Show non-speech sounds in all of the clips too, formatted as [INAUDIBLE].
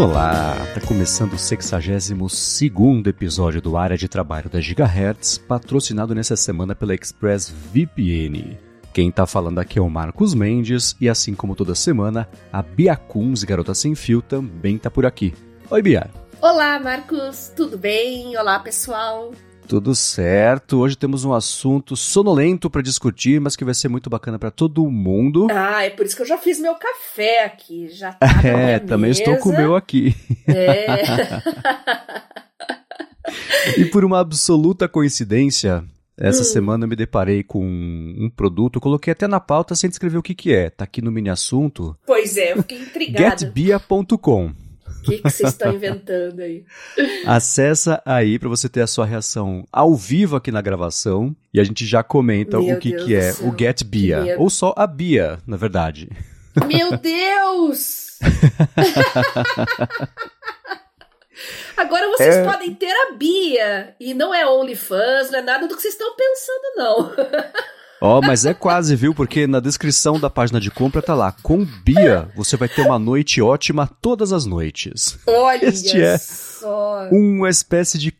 Olá, tá começando o 62 episódio do Área de Trabalho da Gigahertz, patrocinado nessa semana pela ExpressVPN. Quem tá falando aqui é o Marcos Mendes e assim como toda semana, a Bia Kunz, Garota Sem Fio, também tá por aqui. Oi, Bia. Olá, Marcos, tudo bem? Olá, pessoal. Tudo certo. Hoje temos um assunto sonolento para discutir, mas que vai ser muito bacana para todo mundo. Ah, é por isso que eu já fiz meu café aqui. Já [LAUGHS] tá É, também mesa. estou com o meu aqui. É. [LAUGHS] e por uma absoluta coincidência, essa Hum. semana eu me deparei com um produto, coloquei até na pauta sem descrever o que, que é. Tá aqui no mini assunto. pois é, eu fiquei [LAUGHS] intrigada. Getbia.com. O que vocês estão inventando aí? [LAUGHS] Acessa aí para você ter a sua reação ao vivo aqui na gravação e a gente já comenta Meu o que, Deus que é céu, o Get Bia, ou só a Bia, na verdade. Meu [LAUGHS] Deus! [LAUGHS] Agora vocês É. podem ter a Bia. E não é OnlyFans, não é nada do que vocês estão pensando, não. Ó, mas é quase, viu? Porque na descrição da página de compra tá lá, com Bia você vai ter uma noite ótima todas as noites. Olha Este é só. Uma espécie de.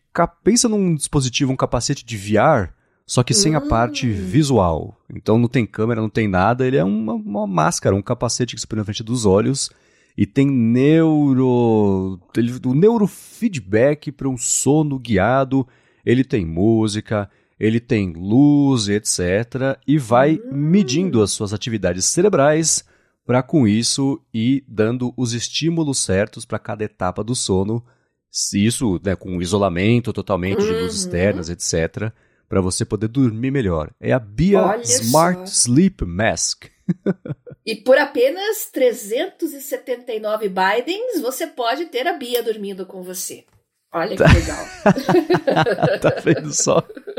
Pensa num dispositivo, um capacete de VR, só que sem a Hum. parte visual. Então não tem câmera, não tem nada, ele é uma, uma máscara, um capacete que se põe na frente dos olhos e tem neuro. Ele, o neurofeedback para um sono guiado. Ele tem música, ele tem luz, etc. E vai Hum. medindo as suas atividades cerebrais para com isso ir dando os estímulos certos para cada etapa do sono. Se Isso né, com isolamento totalmente de luzes Uhum. externas, etc. Para você poder dormir melhor. É a Bia Olha Smart só. Sleep Mask. [LAUGHS] E por apenas 379 Bidens, você pode ter a Bia dormindo com você. Olha que legal. [LAUGHS] tá vendo só? [LAUGHS]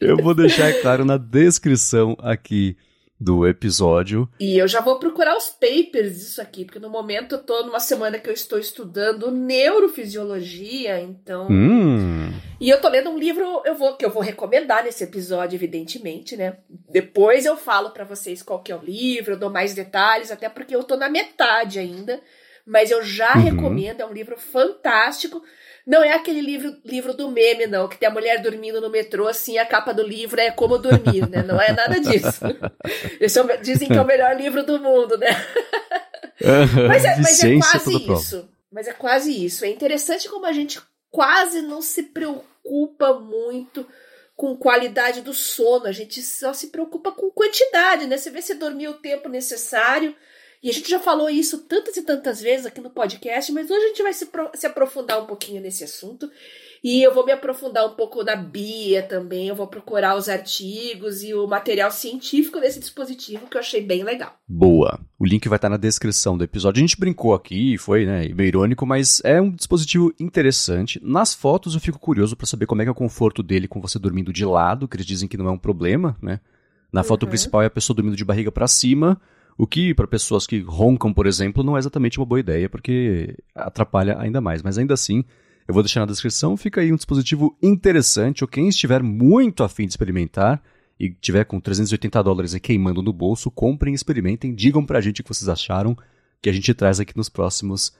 Eu vou deixar, claro, na descrição aqui do episódio. E eu já vou procurar os papers disso aqui, porque no momento eu tô numa semana que eu estou estudando neurofisiologia, então. Hum. E eu tô lendo um livro eu vou, que eu vou recomendar nesse episódio, evidentemente, né? Depois eu falo pra vocês qual que é o livro, eu dou mais detalhes, até porque eu tô na metade ainda. Mas eu já Uhum. recomendo, é um livro fantástico. Não é aquele livro, livro do meme, não, que tem a mulher dormindo no metrô, assim, a capa do livro é como dormir, né? Não é nada disso. [LAUGHS] É dizem que é o melhor livro do mundo, né? Mas é, mas é quase isso. Mas é quase isso. É interessante como a gente quase não se preocupa muito com qualidade do sono. A gente só se preocupa com quantidade, né? Você vê se dormiu o tempo necessário. E a gente já falou isso tantas e tantas vezes aqui no podcast, mas hoje a gente vai se, se aprofundar um pouquinho nesse assunto. E eu vou me aprofundar um pouco na Bia também. Eu vou procurar os artigos e o material científico desse dispositivo que eu achei bem legal. Boa. O link vai estar na descrição do episódio. A gente brincou aqui, foi, né, meio irônico, mas é um dispositivo interessante. Nas fotos eu fico curioso para saber como é que é o conforto dele com você dormindo de lado, que eles dizem que não é um problema, né? Na foto Uhum. principal é a pessoa dormindo de barriga para cima, o que para pessoas que roncam, por exemplo, não é exatamente uma boa ideia, porque atrapalha ainda mais. Mas ainda assim, eu vou deixar na descrição, fica aí um dispositivo interessante, ou quem estiver muito afim de experimentar e tiver com 380 dólares e queimando no bolso, comprem, experimentem, digam pra gente o que vocês acharam, que a gente traz aqui nos próximos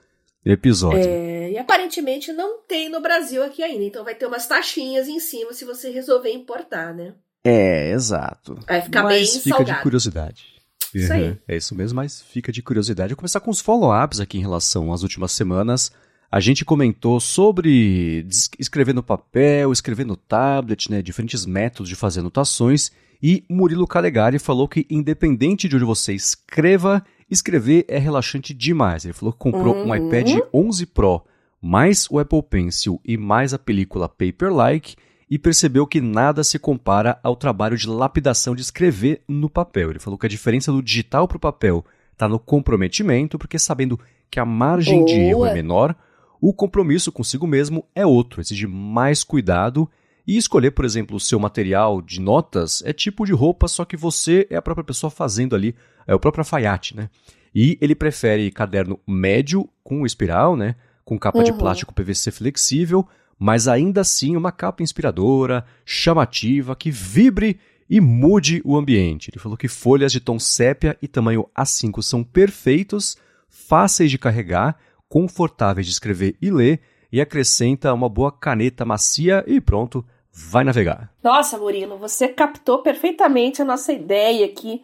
episódios. É, e aparentemente não tem no Brasil aqui ainda, então vai ter umas taxinhas em cima se você resolver importar, né? É, exato. Vai ficar mas bem fica salgado. de curiosidade. Isso aí. É isso mesmo, mas fica de curiosidade. Eu vou começar com os follow-ups aqui em relação às últimas semanas. A gente comentou sobre escrever no papel, escrever no tablet, né, diferentes métodos de fazer anotações. E Murilo Calegari falou que, independente de onde você escreva, escrever é relaxante demais. Ele falou que comprou um Uhum. iPad 11 Pro, mais o Apple Pencil e mais a película Paperlike, e percebeu que nada se compara ao trabalho de lapidação de escrever no papel. Ele falou que a diferença do digital para o papel está no comprometimento, porque sabendo que a margem de erro é Boa. menor, o compromisso consigo mesmo é outro, exige mais cuidado. E escolher, por exemplo, o seu material de notas é tipo de roupa, só que você é a própria pessoa fazendo ali, é o próprio alfaiate, né? E ele prefere caderno médio com espiral, né? Com capa de Uhum. plástico PVC flexível, mas ainda assim uma capa inspiradora, chamativa, que vibre e mude o ambiente. Ele falou que folhas de tom sépia e tamanho A5 são perfeitos, fáceis de carregar, confortáveis de escrever e ler e acrescenta uma boa caneta macia e pronto, vai navegar. Nossa, Murilo, você captou perfeitamente a nossa ideia aqui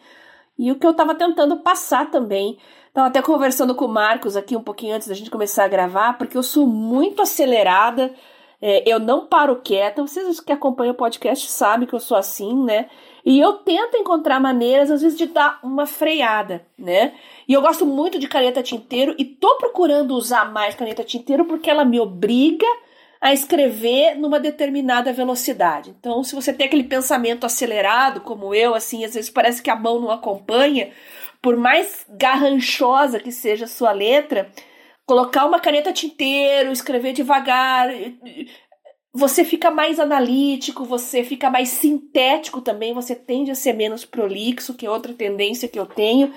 e o que eu estava tentando passar também. Estava até conversando com o Marcos aqui um pouquinho antes da gente começar a gravar, porque eu sou muito acelerada, é, eu não paro quieta. Vocês que acompanham o podcast sabem que eu sou assim, né? E eu tento encontrar maneiras, às vezes, de dar uma freada, né? E eu gosto muito de caneta tinteiro e tô procurando usar mais caneta tinteiro porque ela me obriga a escrever numa determinada velocidade. Então, se você tem aquele pensamento acelerado, como eu, assim, às vezes parece que a mão não acompanha, por mais garranchosa que seja a sua letra, colocar uma caneta tinteiro, escrever devagar, você fica mais analítico, você fica mais sintético também, você tende a ser menos prolixo, que é outra tendência que eu tenho.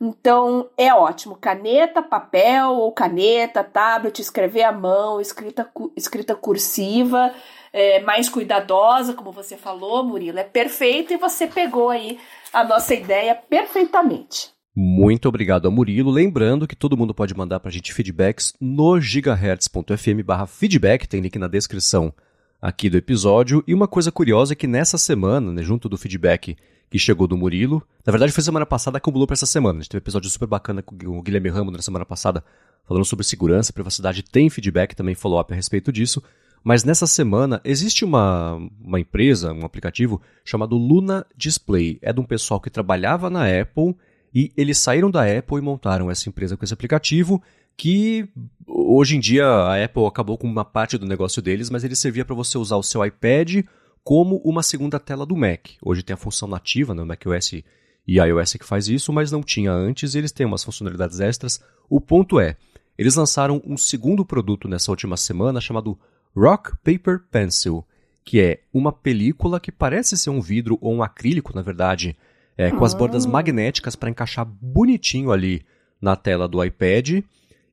Então é ótimo. Caneta, papel ou caneta, tablet, escrever à mão, escrita, escrita cursiva, é, mais cuidadosa, como você falou, Murilo, é perfeito e você pegou aí a nossa ideia perfeitamente. Muito obrigado a Murilo. Lembrando que todo mundo pode mandar para a gente feedbacks no gigahertz.fm feedback, tem link na descrição aqui do episódio. E uma coisa curiosa é que nessa semana, né, junto do feedback que chegou do Murilo. Na verdade, foi semana passada, acumulou para essa semana. A gente teve um episódio super bacana com o Guilherme Ramos na semana passada, falando sobre segurança, privacidade. Tem feedback também, follow-up a respeito disso. Mas nessa semana, existe uma, uma empresa, um aplicativo, chamado Luna Display. É de um pessoal que trabalhava na Apple e eles saíram da Apple e montaram essa empresa com esse aplicativo que hoje em dia a Apple acabou com uma parte do negócio deles, mas ele servia para você usar o seu iPad como uma segunda tela do Mac. Hoje tem a função nativa no macOS e iOS que faz isso, mas não tinha antes e eles têm umas funcionalidades extras. O ponto é, eles lançaram um segundo produto nessa última semana chamado Rock Paper Pencil, que é uma película que parece ser um vidro ou um acrílico, na verdade, é, com as bordas ah. magnéticas para encaixar bonitinho ali na tela do iPad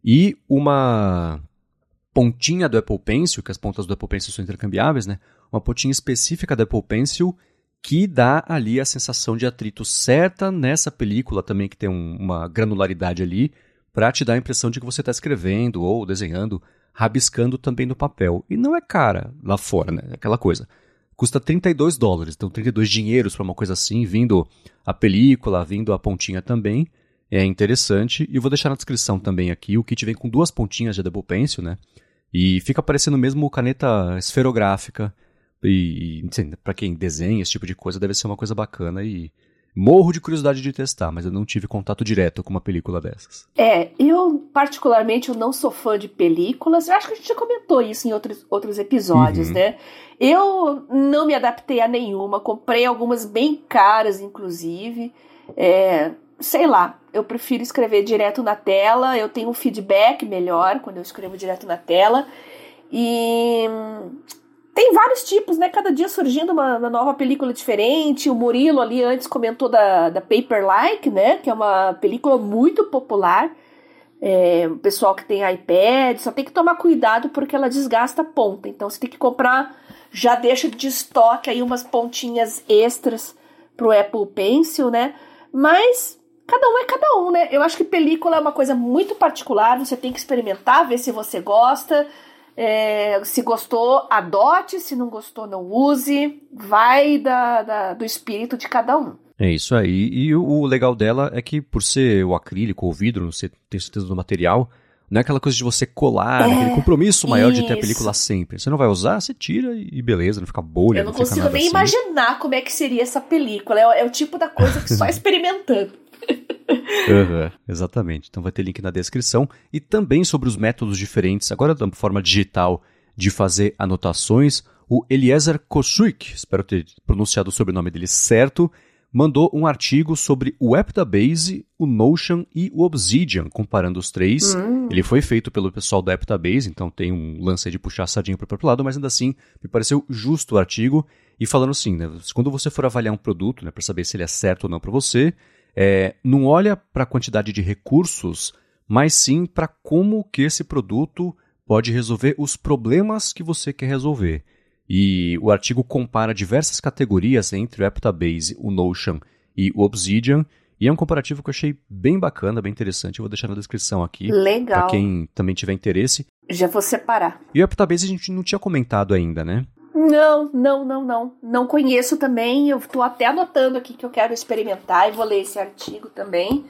e uma pontinha do Apple Pencil, que as pontas do Apple Pencil são intercambiáveis, né? Uma pontinha específica do Apple Pencil que dá ali a sensação de atrito certa nessa película também que tem um, uma granularidade ali para te dar a impressão de que você está escrevendo ou desenhando, rabiscando também no papel. E não é cara lá fora, né? Aquela coisa. Custa 32 dólares, então 32 dinheiros para uma coisa assim, vindo a película, vindo a pontinha também. É interessante. E eu vou deixar na descrição também aqui. O kit vem com duas pontinhas de Apple Pencil, né? E fica parecendo mesmo caneta esferográfica. E, e para quem desenha esse tipo de coisa, deve ser uma coisa bacana e morro de curiosidade de testar, mas eu não tive contato direto com uma película dessas. É, eu particularmente eu não sou fã de películas. Eu acho que a gente já comentou isso em outros, outros episódios, uhum. né? Eu não me adaptei a nenhuma, comprei algumas bem caras, inclusive. É, sei lá, eu prefiro escrever direto na tela, eu tenho um feedback melhor quando eu escrevo direto na tela. E tem vários tipos, né? Cada dia surgindo uma, uma, nova película diferente. O Murilo ali antes comentou da, da Paper Like, né? Que é uma película muito popular. É, o pessoal que tem iPad só tem que tomar cuidado porque ela desgasta a ponta. Então você tem que comprar, já deixa de estoque aí umas pontinhas extras pro Apple Pencil, né? Mas cada um é cada um, né? Eu acho que película é uma coisa muito particular, você tem que experimentar, ver se você gosta. É, se gostou, adote, se não gostou, não use. Vai da, da, do espírito de cada um. É isso aí. E o legal dela é que, por ser o acrílico ou vidro, você tem certeza do material, não é aquela coisa de você colar, é, aquele compromisso maior isso. de ter a película sempre. Você não vai usar, você tira e beleza, não fica bolha. Eu não, não consigo nem assim. imaginar como é que seria essa película. É, é o tipo da coisa que só [LAUGHS] experimentando [LAUGHS] uhum, exatamente. Então vai ter link na descrição. E também sobre os métodos diferentes, agora da forma digital, de fazer anotações. O Eliezer Kosuik, espero ter pronunciado o sobrenome dele certo, mandou um artigo sobre o Aptabase, o Notion e o Obsidian, comparando os três. Hum. Ele foi feito pelo pessoal da Aptabase, então tem um lance de puxar a sardinha para o próprio lado, mas ainda assim me pareceu justo o artigo. E falando assim, né, quando você for avaliar um produto, né, para saber se ele é certo ou não para você, é, não olha para a quantidade de recursos, mas sim para como que esse produto pode resolver os problemas que você quer resolver. E o artigo compara diversas categorias entre o Aptabase, o Notion e o Obsidian, E é um comparativo que eu achei bem bacana, bem interessante. Eu vou deixar na descrição aqui. Legal. Pra quem também tiver interesse. Já vou separar. E o Aptabase a gente não tinha comentado ainda, né? Não, não, não, não. Não conheço também. Eu tô até anotando aqui que eu quero experimentar e vou ler esse artigo também.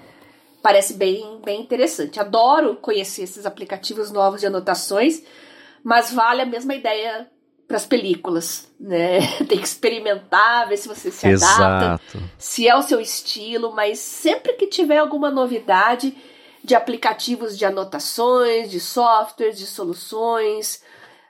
Parece bem, bem interessante. Adoro conhecer esses aplicativos novos de anotações, mas vale a mesma ideia para as películas, né? [LAUGHS] Tem que experimentar, ver se você se Exato. adapta, se é o seu estilo, mas sempre que tiver alguma novidade de aplicativos de anotações, de softwares, de soluções,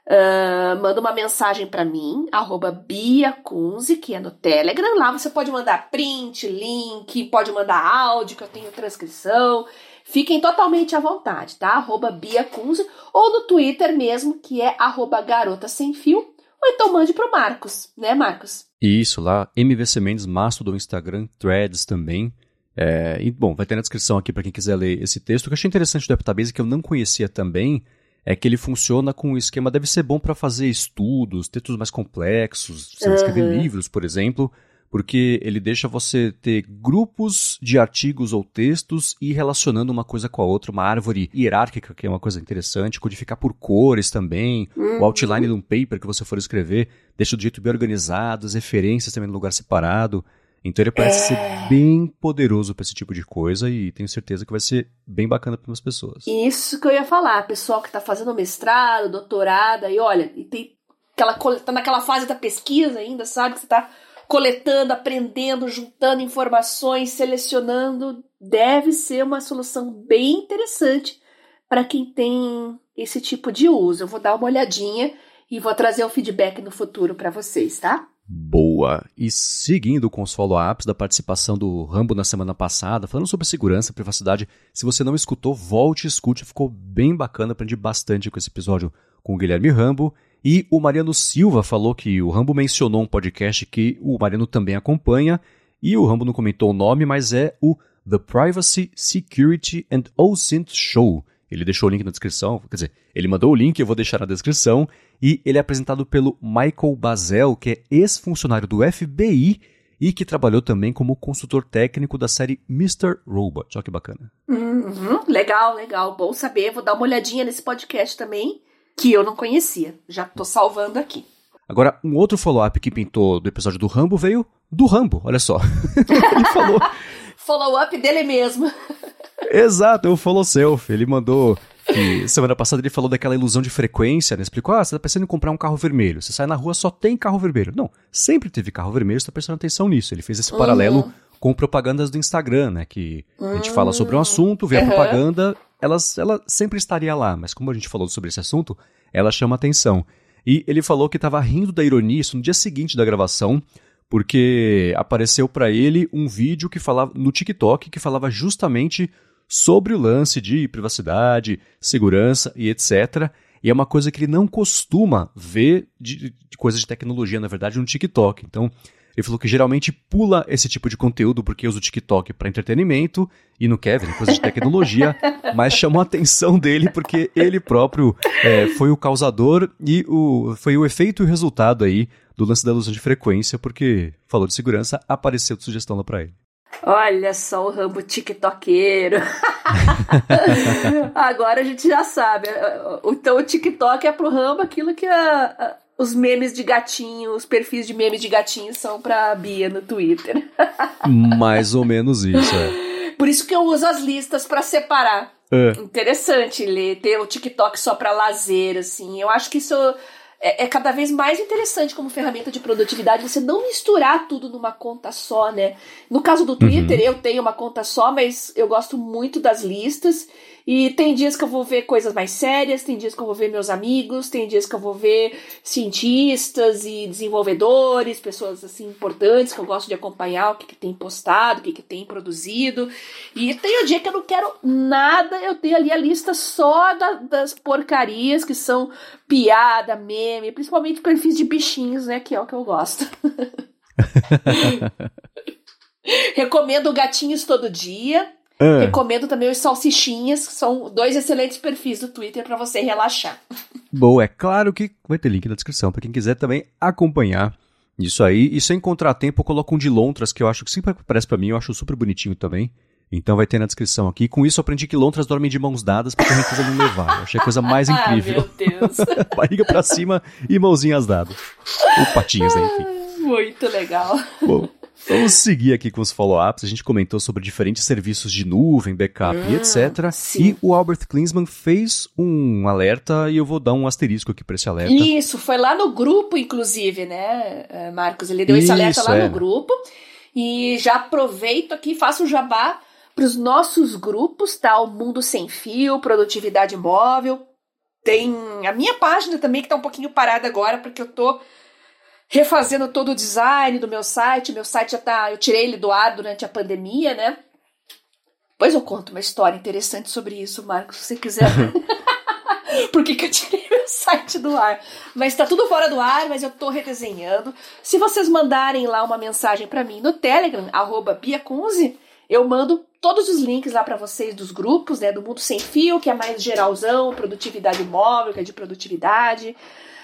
uh, manda uma mensagem para mim, arroba Bia Kunze, que é no Telegram. Lá você pode mandar print, link, pode mandar áudio, que eu tenho transcrição. Fiquem totalmente à vontade, tá? Arroba Bia Kunze, ou no Twitter mesmo, que é arroba Garota Sem Fio, ou então mande pro Marcos, né, Marcos? Isso, lá, MVC Mendes, Mastodon, Instagram, Threads também. É, e, bom, vai ter na descrição aqui para quem quiser ler esse texto. Que eu achei interessante do Aptabase, que eu não conhecia também, é que ele funciona com um esquema, deve ser bom para fazer estudos, textos mais complexos, você uhum. escrever livros, por exemplo, porque ele deixa você ter grupos de artigos ou textos e relacionando uma coisa com a outra, uma árvore hierárquica, que é uma coisa interessante, codificar por cores também, uhum. o outline de um paper que você for escrever, deixa do jeito bem organizado, as referências também no lugar separado. Então ele parece é... ser bem poderoso para esse tipo de coisa e tenho certeza que vai ser bem bacana para as pessoas. Isso que eu ia falar, pessoal que está fazendo mestrado, doutorado, e olha, e tem aquela tá naquela fase da pesquisa ainda, sabe que você está coletando, aprendendo, juntando informações, selecionando, deve ser uma solução bem interessante para quem tem esse tipo de uso. Eu vou dar uma olhadinha e vou trazer o feedback no futuro para vocês, tá? Boa! E seguindo com os follow-ups da participação do Rambo na semana passada, falando sobre segurança privacidade, se você não escutou, volte e escute, ficou bem bacana, aprendi bastante com esse episódio com o Guilherme Rambo. E o Mariano Silva falou que o Rambo mencionou um podcast que o Mariano também acompanha, e o Rambo não comentou o nome, mas é o The Privacy, Security and OSINT Show. Ele deixou o link na descrição, quer dizer, ele mandou o link, eu vou deixar na descrição, e ele é apresentado pelo Michael Bazel, que é ex-funcionário do FBI e que trabalhou também como consultor técnico da série Mr. Robot. Olha que bacana. Uhum, legal, legal. Bom saber. Vou dar uma olhadinha nesse podcast também que eu não conhecia. Já tô salvando aqui. Agora, um outro follow-up que pintou do episódio do Rambo veio do Rambo, olha só. [LAUGHS] ele falou. Follow-up dele mesmo. Exato, é o follow self. Ele mandou que semana passada ele falou daquela ilusão de frequência, né? Explicou, ah, você tá pensando em comprar um carro vermelho. Você sai na rua, só tem carro vermelho. Não, sempre teve carro vermelho, você tá prestando atenção nisso. Ele fez esse uhum. paralelo com propagandas do Instagram, né? Que a gente fala sobre um assunto, vê a uhum. propaganda, elas, ela sempre estaria lá, mas como a gente falou sobre esse assunto, ela chama atenção. E ele falou que estava rindo da ironia isso no dia seguinte da gravação, porque apareceu para ele um vídeo que falava no TikTok que falava justamente sobre o lance de privacidade, segurança e etc. E é uma coisa que ele não costuma ver de, de coisas de tecnologia, na verdade, no TikTok. Então, ele falou que geralmente pula esse tipo de conteúdo porque usa o TikTok para entretenimento e quer ver coisa de tecnologia, [LAUGHS] mas chamou a atenção dele porque ele próprio é, foi o causador e o, foi o efeito e o resultado aí do lance da ilusão de frequência, porque falou de segurança, apareceu de sugestão lá para ele. Olha só o Rambo TikTokeiro. [LAUGHS] Agora a gente já sabe. Então o TikTok é pro Rambo aquilo que a, os memes de gatinho, os perfis de memes de gatinho são pra Bia no Twitter. [LAUGHS] Mais ou menos isso, é. Por isso que eu uso as listas para separar. É. Interessante ler, ter o TikTok só pra lazer, assim. Eu acho que isso é, é, cada vez mais interessante como ferramenta de produtividade você não misturar tudo numa conta só, né? No caso do Twitter, uhum. eu tenho uma conta só, mas eu gosto muito das listas. E tem dias que eu vou ver coisas mais sérias, tem dias que eu vou ver meus amigos, tem dias que eu vou ver cientistas e desenvolvedores, pessoas assim importantes que eu gosto de acompanhar, o que, que tem postado, o que, que tem produzido. E tem o dia que eu não quero nada, eu tenho ali a lista só da, das porcarias que são piada, meme, principalmente perfis de bichinhos, né? Que é o que eu gosto. [LAUGHS] Recomendo gatinhos todo dia. Ah. Recomendo também os salsichinhas, que são dois excelentes perfis do Twitter para você relaxar. Boa, é claro que vai ter link na descrição para quem quiser também acompanhar Isso aí, e sem contratempo eu coloco um de lontras que eu acho que sempre aparece para mim, eu acho super bonitinho também. Então vai ter na descrição aqui. Com isso eu aprendi que lontras dormem de mãos dadas porque a gente não levar. Eu achei a coisa mais [LAUGHS] incrível. Ah, meu Deus. [LAUGHS] Barriga pra cima e mãozinhas dadas. Ou patinhas, né, enfim. Muito legal. Bom, vamos seguir aqui com os follow-ups. A gente comentou sobre diferentes serviços de nuvem, backup Hum, e etc. sim. E o Albert Klinsmann fez um alerta e eu vou dar um asterisco aqui para esse alerta. Isso, foi lá no grupo, inclusive, né, eh, Marcos? Ele deu esse alerta lá é. no grupo. E já aproveito aqui, faço o jabá para os nossos grupos, tá? O Mundo Sem Fio, Produtividade Móvel. Tem a minha página também, que tá um pouquinho parada agora, porque eu tô refazendo todo o design do meu site. Meu site já tá. Eu tirei ele do ar durante a pandemia, né? Depois eu conto uma história interessante sobre isso, Marcos, se você quiser. [LAUGHS] Por que, que eu tirei meu site do ar? Mas tá tudo fora do ar, mas eu tô redesenhando. Se vocês mandarem lá uma mensagem para mim no Telegram, arroba biacunze, eu mando todos os links lá para vocês dos grupos, né? Do Mundo Sem Fio, que é mais geralzão, produtividade móvel, que é de produtividade.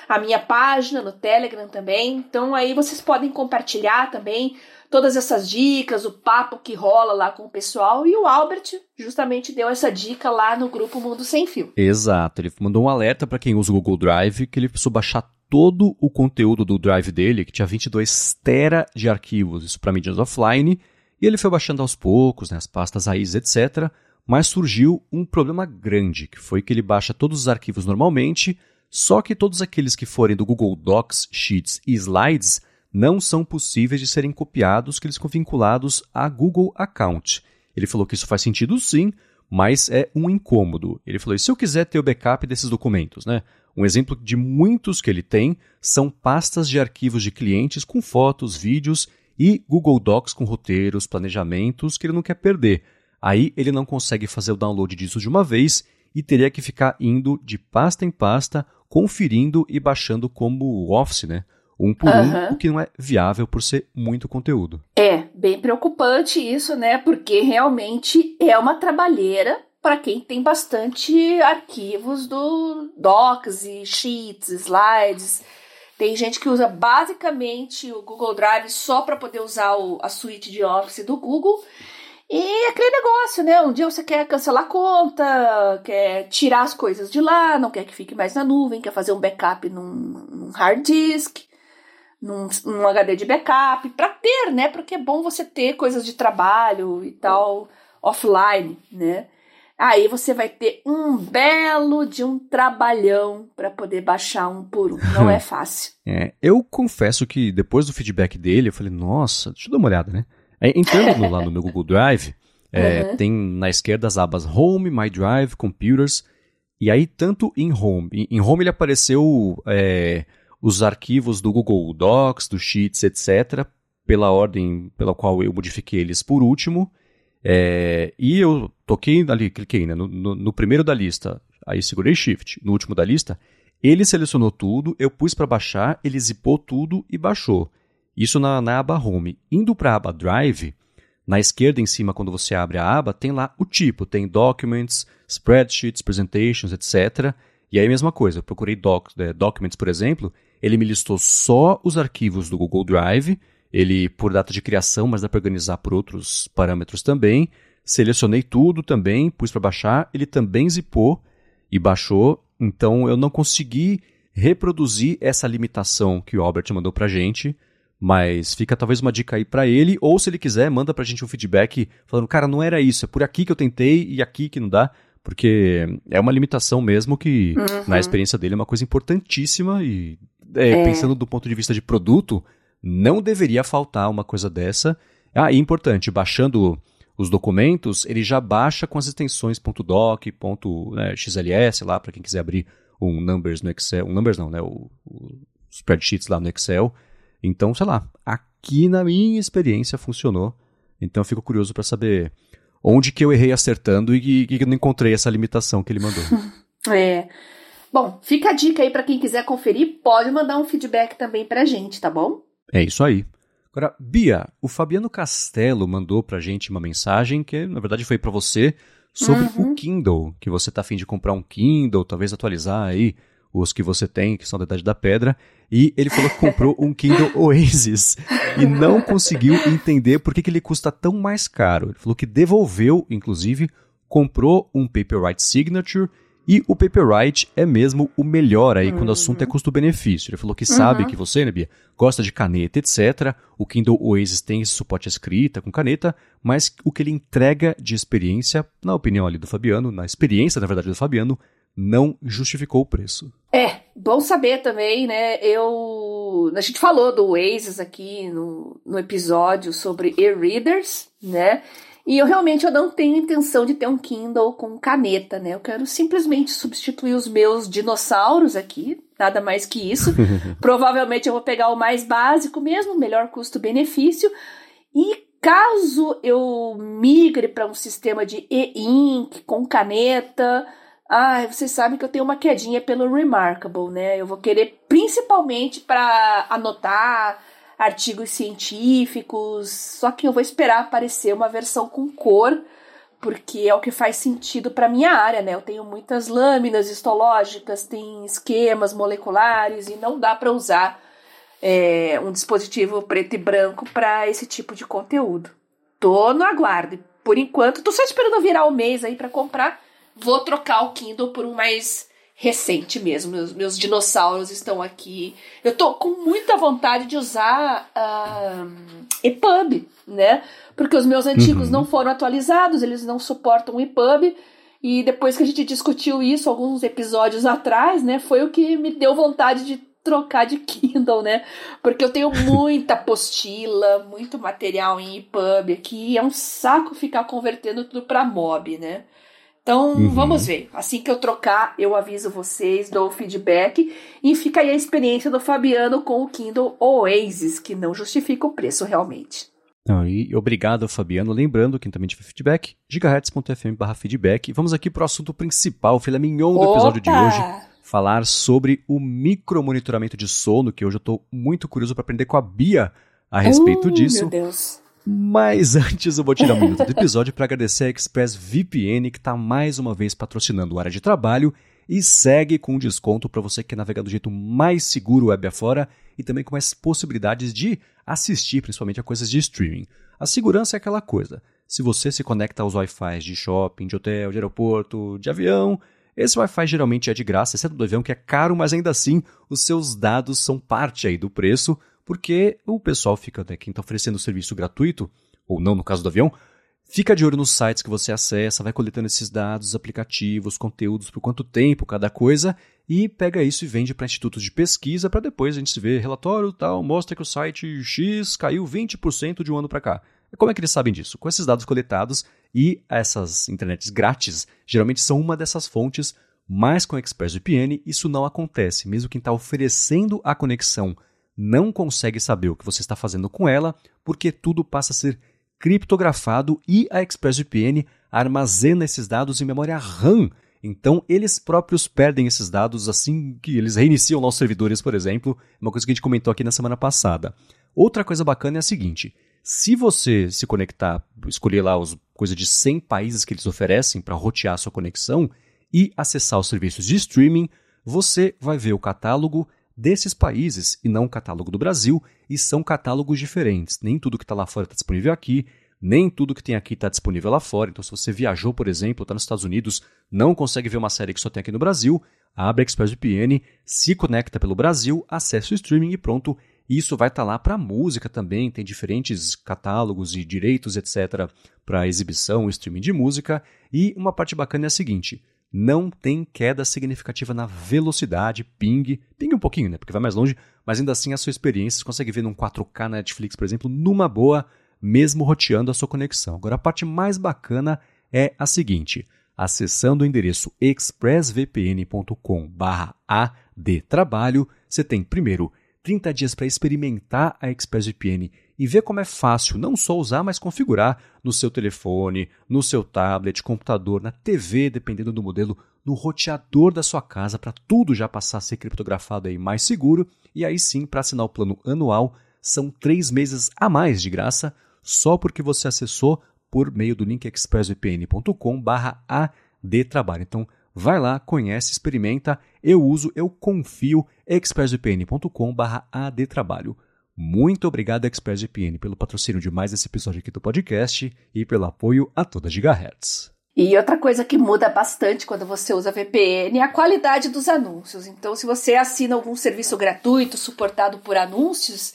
A minha página no Telegram também. Então aí vocês podem compartilhar também todas essas dicas, o papo que rola lá com o pessoal. E o Albert justamente deu essa dica lá no grupo Mundo Sem Fio. Exato, ele mandou um alerta para quem usa o Google Drive que ele precisou baixar todo o conteúdo do Drive dele, que tinha 22 tera de arquivos, isso para mídias offline, e ele foi baixando aos poucos, né, as pastas raízes, etc. Mas surgiu um problema grande, que foi que ele baixa todos os arquivos normalmente, só que todos aqueles que forem do Google Docs, Sheets e Slides não são possíveis de serem copiados, que eles ficam vinculados a Google Account. Ele falou que isso faz sentido sim, mas é um incômodo. Ele falou: e se eu quiser ter o backup desses documentos, né? Um exemplo de muitos que ele tem são pastas de arquivos de clientes com fotos, vídeos e Google Docs com roteiros, planejamentos que ele não quer perder. Aí ele não consegue fazer o download disso de uma vez e teria que ficar indo de pasta em pasta, conferindo e baixando como Office, né? Um por Aham. um, o que não é viável por ser muito conteúdo. É, bem preocupante isso, né? Porque realmente é uma trabalheira para quem tem bastante arquivos do Docs e Sheets, Slides. Tem gente que usa basicamente o Google Drive só para poder usar o- a suíte de Office do Google. E aquele negócio, né? Um dia você quer cancelar a conta, quer tirar as coisas de lá, não quer que fique mais na nuvem, quer fazer um backup num, num hard disk num, num HD de backup, para ter, né? Porque é bom você ter coisas de trabalho e tal offline, né? Aí você vai ter um belo de um trabalhão para poder baixar um por um. Não [LAUGHS] é fácil. É, eu confesso que depois do feedback dele, eu falei, nossa, deixa eu dar uma olhada, né? Aí, entrando lá no meu Google Drive, é, Uhum. tem na esquerda as abas Home, My Drive, Computers, e aí tanto em Home, em, em Home ele apareceu é, os arquivos do Google Docs, do Sheets, etc., pela ordem pela qual eu modifiquei eles por último, é, e eu toquei ali, cliquei né, no, no- no primeiro da lista, aí segurei Shift, no último da lista, ele selecionou tudo, eu pus para baixar, ele zipou tudo e baixou. Isso na, na aba Home. Indo para a aba Drive, na esquerda em cima, quando você abre a aba, tem lá o tipo, tem Documents, Spreadsheets, Presentations, etc. E aí a mesma coisa, eu procurei doc, eh, Documents, por exemplo, ele me listou só os arquivos do Google Drive, ele por data de criação, mas dá para organizar por outros parâmetros também. Selecionei tudo também, pus para baixar, ele também zipou e baixou, então eu não consegui reproduzir essa limitação que o Albert mandou pra gente, mas fica talvez uma dica aí pra ele, ou se ele quiser, manda pra gente um feedback falando, cara, não era isso, é por aqui que eu tentei e aqui que não dá, porque é uma limitação mesmo que, Uhum. na experiência dele, é uma coisa importantíssima e é, É. pensando do ponto de vista de produto, não deveria faltar uma coisa dessa. Ah, e importante, baixando os documentos, ele já baixa com as extensões .doc, ponto, né, .xls lá para quem quiser abrir um numbers no Excel, um numbers não, né, o, o spreadsheets lá no Excel. Então, sei lá, aqui na minha experiência funcionou. Então eu fico curioso para saber onde que eu errei acertando e que, que eu não encontrei essa limitação que ele mandou. [LAUGHS] É. Bom, fica a dica aí para quem quiser conferir, pode mandar um feedback também pra gente, tá bom? É isso aí. Agora, Bia, o Fabiano Castelo mandou pra gente uma mensagem que, na verdade, foi pra você sobre Uhum. o Kindle, que você tá afim de comprar um Kindle, talvez atualizar aí os que você tem, que são da Idade da Pedra, e ele falou que comprou um Kindle [LAUGHS] Oasis e não conseguiu entender por que, que ele custa tão mais caro. Ele falou que devolveu, inclusive, comprou um Paperwhite Signature e o Paperwhite é mesmo o melhor aí uhum. quando o assunto é custo-benefício. Ele falou que uhum. sabe que você, né, Bia, gosta de caneta, etc. O Kindle Oasis tem esse suporte à escrita com caneta, mas o que ele entrega de experiência, na opinião ali do Fabiano, na experiência, na verdade, do Fabiano, não justificou o preço. É, bom saber também, né? Eu. A gente falou do Oasis aqui no, no episódio sobre e-readers, né? E eu realmente eu não tenho intenção de ter um Kindle com caneta, né? Eu quero simplesmente substituir os meus dinossauros aqui, nada mais que isso. [LAUGHS] Provavelmente eu vou pegar o mais básico mesmo, melhor custo-benefício. E caso eu migre para um sistema de e-ink com caneta, ah, vocês sabem que eu tenho uma quedinha pelo Remarkable, né? Eu vou querer principalmente para anotar artigos científicos, só que eu vou esperar aparecer uma versão com cor, porque é o que faz sentido para minha área, né? Eu tenho muitas lâminas histológicas, tem esquemas moleculares e não dá para usar é, um dispositivo preto e branco para esse tipo de conteúdo. Tô no aguardo. Por enquanto, tô só esperando virar o mês aí para comprar. Vou trocar o Kindle por um mais recente mesmo. Meus, meus dinossauros estão aqui. Eu tô com muita vontade de usar uh, EPUB, né? Porque os meus antigos uhum. não foram atualizados, eles não suportam EPUB. E depois que a gente discutiu isso alguns episódios atrás, né? Foi o que me deu vontade de trocar de [LAUGHS] Kindle, né? Porque eu tenho [LAUGHS] muita apostila, muito material em EPUB aqui, é um saco ficar convertendo tudo para MOB, né? Então, uhum. vamos ver. Assim que eu trocar, eu aviso vocês, dou o feedback. E fica aí a experiência do Fabiano com o Kindle Oasis, que não justifica o preço realmente. Não, e obrigado, Fabiano. Lembrando, quem também tiver feedback, gigahertz.fm barra feedback. Vamos aqui para o assunto principal, filha mignon do Opa! episódio de hoje. Falar sobre o micromonitoramento de sono, que hoje eu estou muito curioso para aprender com a Bia a respeito uh, disso. Meu Deus. Mas [LAUGHS] antes eu vou tirar um minuto do episódio para agradecer a ExpressVPN que está mais uma vez patrocinando o área de trabalho e segue com desconto para você que quer navegar do jeito mais seguro web afora e também com mais possibilidades de assistir, principalmente a coisas de streaming. A segurança é aquela coisa. Se você se conecta aos Wi-Fi de shopping, de hotel, de aeroporto, de avião, esse Wi-Fi geralmente é de graça, exceto do avião que é caro, mas ainda assim os seus dados são parte aí do preço porque o pessoal fica, né, quem está oferecendo o serviço gratuito, ou não no caso do avião, fica de olho nos sites que você acessa, vai coletando esses dados, aplicativos, conteúdos, por quanto tempo cada coisa, e pega isso e vende para institutos de pesquisa para depois a gente ver relatório tal, mostra que o site X caiu 20% de um ano para cá. Como é que eles sabem disso? Com esses dados coletados e essas internets grátis, geralmente são uma dessas fontes, mas com ExpressVPN isso não acontece. Mesmo quem está oferecendo a conexão não consegue saber o que você está fazendo com ela, porque tudo passa a ser criptografado e a ExpressVPN armazena esses dados em memória RAM. Então, eles próprios perdem esses dados assim que eles reiniciam nossos servidores, por exemplo. Uma coisa que a gente comentou aqui na semana passada. Outra coisa bacana é a seguinte: se você se conectar, escolher lá os coisa de 100 países que eles oferecem para rotear sua conexão e acessar os serviços de streaming, você vai ver o catálogo desses países e não o catálogo do Brasil, e são catálogos diferentes. Nem tudo que está lá fora está disponível aqui, nem tudo que tem aqui está disponível lá fora. Então, se você viajou, por exemplo, está nos Estados Unidos, não consegue ver uma série que só tem aqui no Brasil, abre a ExpressVPN, se conecta pelo Brasil, acessa o streaming e pronto. Isso vai estar tá lá para música também, tem diferentes catálogos e direitos, etc., para exibição, streaming de música. E uma parte bacana é a seguinte: não tem queda significativa na velocidade, ping, ping um pouquinho, né, porque vai mais longe, mas ainda assim a sua experiência, você consegue ver num 4K na Netflix, por exemplo, numa boa, mesmo roteando a sua conexão. Agora, a parte mais bacana é a seguinte, acessando o endereço expressvpn.com adtrabalho, você tem, primeiro, 30 dias para experimentar a ExpressVPN e ver como é fácil não só usar, mas configurar no seu telefone, no seu tablet, computador, na TV, dependendo do modelo, no roteador da sua casa, para tudo já passar a ser criptografado aí mais seguro. E aí sim, para assinar o plano anual, são três meses a mais de graça, só porque você acessou por meio do link expressvpn.com/adtrabalho. Então, Vai lá, conhece, experimenta. Eu uso, eu confio. expressvpn.com/adtrabalho. Muito obrigado, ExpressVPN, pelo patrocínio de mais esse episódio aqui do podcast e pelo apoio a toda Gigahertz. E outra coisa que muda bastante quando você usa VPN é a qualidade dos anúncios. Então, se você assina algum serviço gratuito suportado por anúncios,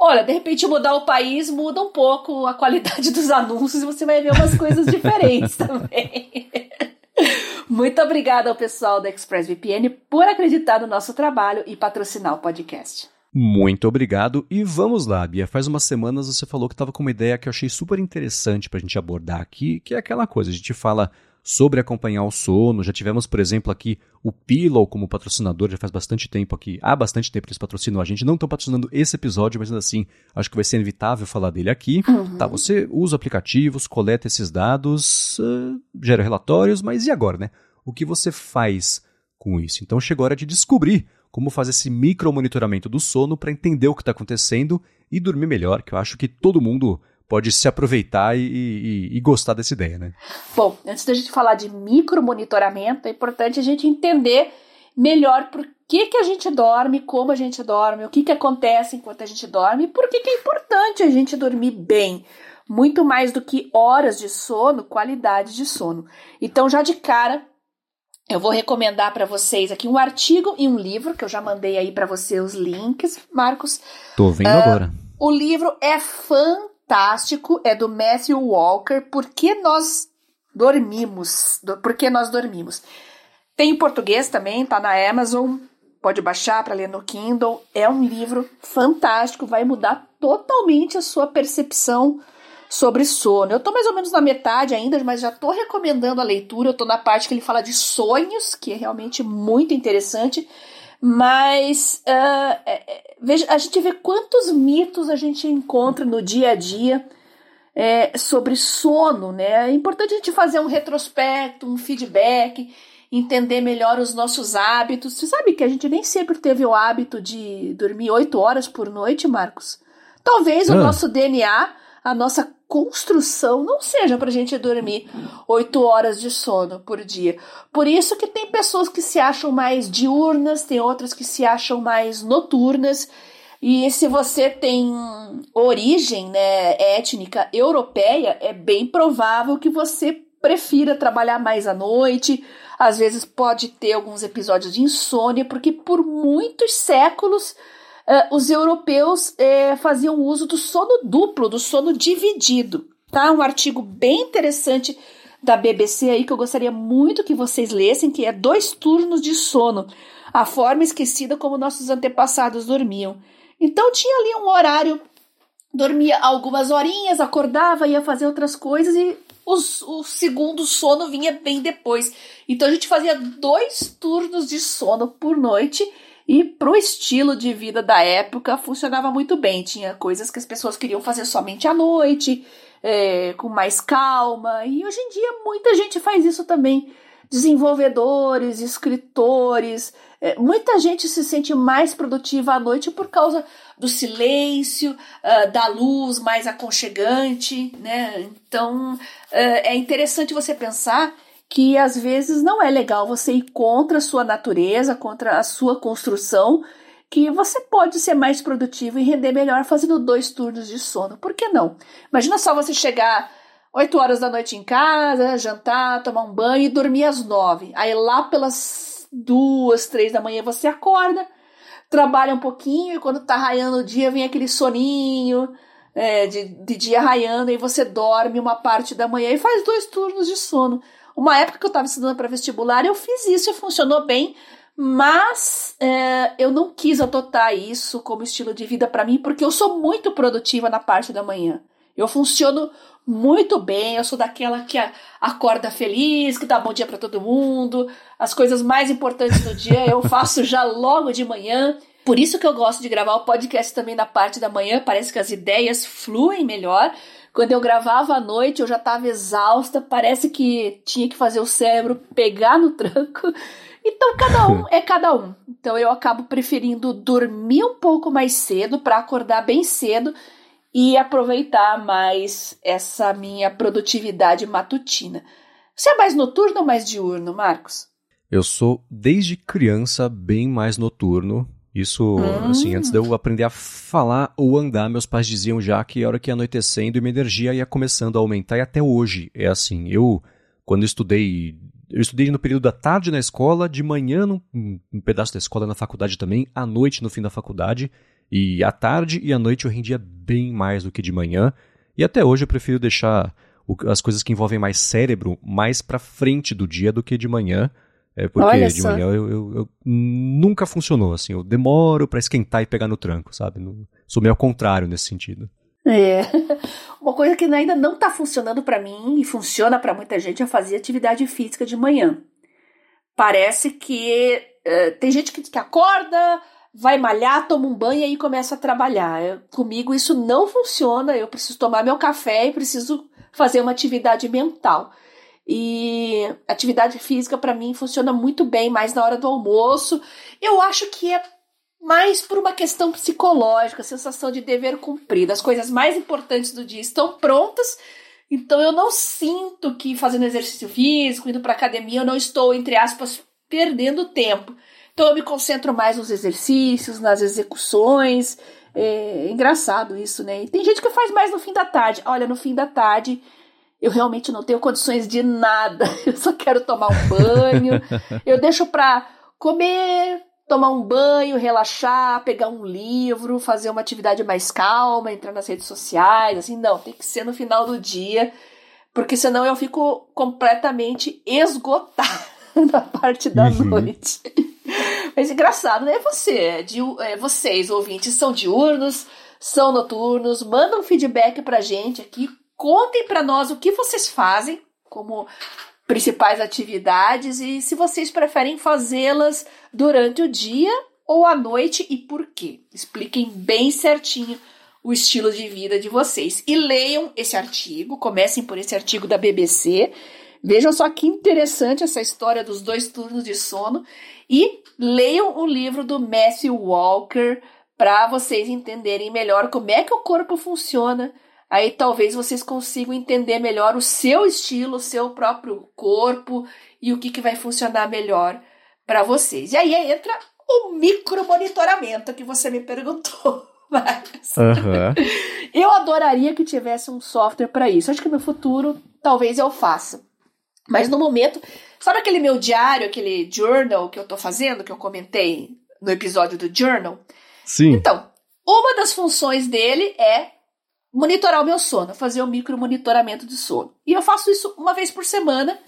olha, de repente mudar o país muda um pouco a qualidade [LAUGHS] dos anúncios e você vai ver umas coisas diferentes [LAUGHS] também. Muito obrigada ao pessoal da ExpressVPN por acreditar no nosso trabalho e patrocinar o podcast. Muito obrigado. E vamos lá, Bia. Faz umas semanas você falou que estava com uma ideia que eu achei super interessante para a gente abordar aqui, que é aquela coisa, a gente fala sobre acompanhar o sono. Já tivemos, por exemplo, aqui o Pillow como patrocinador, já faz bastante tempo aqui. Há bastante tempo eles patrocinam a gente. Não estão patrocinando esse episódio, mas ainda assim, acho que vai ser inevitável falar dele aqui. Uhum. Tá, você usa aplicativos, coleta esses dados, uh, gera relatórios, mas e agora, né? O que você faz com isso? Então chegou a hora de descobrir como fazer esse micro monitoramento do sono para entender o que está acontecendo e dormir melhor, que eu acho que todo mundo pode se aproveitar e, e, e, gostar dessa ideia, né? Bom, antes da gente falar de micro monitoramento, é importante a gente entender melhor por que, que a gente dorme, como a gente dorme, o que, que acontece enquanto a gente dorme e por que, que é importante a gente dormir bem. Muito mais do que horas de sono, qualidade de sono. Então, já de cara, eu vou recomendar para vocês aqui um artigo e um livro, que eu já mandei aí para você os links, Marcos. Tô vendo uh, agora. O livro é fantástico, é do Matthew Walker, Por que nós dormimos? Do, por que nós dormimos? Tem em português também, tá na Amazon, pode baixar para ler no Kindle. É um livro fantástico, vai mudar totalmente a sua percepção sobre sono. Eu tô mais ou menos na metade ainda, mas já tô recomendando a leitura. Eu tô na parte que ele fala de sonhos, que é realmente muito interessante. Mas uh, é, veja, a gente vê quantos mitos a gente encontra no dia a dia é, sobre sono, né? É importante a gente fazer um retrospecto, um feedback, entender melhor os nossos hábitos. Você sabe que a gente nem sempre teve o hábito de dormir oito horas por noite, Marcos? Talvez ah. o nosso DNA, a nossa construção não seja para a gente dormir oito horas de sono por dia. Por isso que tem pessoas que se acham mais diurnas, tem outras que se acham mais noturnas. E se você tem origem né, étnica europeia, é bem provável que você prefira trabalhar mais à noite. Às vezes pode ter alguns episódios de insônia, porque por muitos séculos uh, os europeus uh, faziam uso do sono duplo, do sono dividido. Tá? Um artigo bem interessante da BBC aí que eu gostaria muito que vocês lessem, que é Dois Turnos de Sono, a forma esquecida como nossos antepassados dormiam. Então tinha ali um horário, dormia algumas horinhas, acordava, ia fazer outras coisas e os, o segundo sono vinha bem depois. Então a gente fazia dois turnos de sono por noite e pro estilo de vida da época funcionava muito bem. Tinha coisas que as pessoas queriam fazer somente à noite, é, com mais calma. E hoje em dia muita gente faz isso também. Desenvolvedores, escritores, é, muita gente se sente mais produtiva à noite por causa do silêncio, uh, da luz mais aconchegante, né? Então uh, é interessante você pensar que às vezes não é legal você ir contra a sua natureza, contra a sua construção, que você pode ser mais produtivo e render melhor fazendo dois turnos de sono. Por que não? Imagina só você chegar 8 horas da noite em casa, jantar, tomar um banho e dormir às 9. Aí lá pelas duas, três da manhã você acorda, trabalha um pouquinho e quando tá raiando o dia vem aquele soninho é, de, de dia raiando e você dorme uma parte da manhã e faz dois turnos de sono. Uma época que eu estava estudando para vestibular, eu fiz isso e funcionou bem, mas é, eu não quis adotar isso como estilo de vida para mim, porque eu sou muito produtiva na parte da manhã. Eu funciono muito bem, eu sou daquela que acorda feliz, que dá bom dia para todo mundo. As coisas mais importantes do dia eu faço já logo de manhã. Por isso que eu gosto de gravar o podcast também na parte da manhã, parece que as ideias fluem melhor. Quando eu gravava à noite, eu já estava exausta, parece que tinha que fazer o cérebro pegar no tranco. Então, cada um [LAUGHS] é cada um. Então, eu acabo preferindo dormir um pouco mais cedo para acordar bem cedo e aproveitar mais essa minha produtividade matutina. Você é mais noturno ou mais diurno, Marcos? Eu sou, desde criança, bem mais noturno. Isso, hum. assim, antes de eu aprender a falar ou andar, meus pais diziam já que a hora que ia anoitecendo, minha energia ia começando a aumentar, e até hoje é assim. Eu, quando estudei eu estudei no período da tarde na escola, de manhã num, um pedaço da escola na faculdade também, à noite no fim da faculdade. E à tarde e à noite eu rendia bem mais do que de manhã. E até hoje eu prefiro deixar as coisas que envolvem mais cérebro mais pra frente do dia do que de manhã. É porque Olha de manhã eu, eu, eu, nunca funcionou, assim. Eu demoro para esquentar e pegar no tranco, sabe? sou meio ao contrário nesse sentido. É. [LAUGHS] Uma coisa que ainda não está funcionando para mim e funciona para muita gente é fazer atividade física de manhã. Parece que uh, tem gente que, que, acorda, vai malhar, toma um banho e aí começa a trabalhar. Eu, comigo isso não funciona. Eu preciso tomar meu café e preciso fazer uma atividade mental. E atividade física para mim funciona muito bem mais na hora do almoço. Eu acho que é mais por uma questão psicológica, sensação de dever cumprido. As coisas mais importantes do dia estão prontas, então eu não sinto que fazendo exercício físico, indo para academia, eu não estou, entre aspas, perdendo tempo. Então eu me concentro mais nos exercícios, nas execuções. É engraçado isso, né? E tem gente que faz mais no fim da tarde. Olha, no fim da tarde eu realmente não tenho condições de nada. [LAUGHS] Eu só quero tomar um banho. eu deixo para comer tomar um banho, relaxar, pegar um livro, fazer uma atividade mais calma, entrar nas redes sociais, assim, não, tem que ser no final do dia, porque senão eu fico completamente esgotada [LAUGHS] na parte da uhum. noite. Mas engraçado, né? Você, é de, é, vocês, ouvintes, são diurnos, são noturnos, mandam feedback pra gente aqui, contem pra nós o que vocês fazem como principais atividades e se vocês preferem fazê-las durante o dia ou à noite e por quê. Expliquem bem certinho o estilo de vida de vocês. E leiam esse artigo, comecem por esse artigo da BBC. Vejam só que interessante essa história dos dois turnos de sono e leiam o livro do Matthew Walker para vocês entenderem melhor como é que o corpo funciona aí talvez vocês consigam entender melhor o seu estilo, o seu próprio corpo e o que, que vai funcionar melhor para vocês. E aí entra o micro monitoramento que você me perguntou. [LAUGHS] Mas uhum. eu adoraria que tivesse um software para isso. Acho que no futuro talvez eu faça. Mas no momento, sabe aquele meu diário, aquele journal que eu tô fazendo, que eu comentei no episódio do journal? Sim. Então, uma das funções dele é monitorar o meu sono, fazer o micro monitoramento de sono. E eu faço isso uma vez por semana,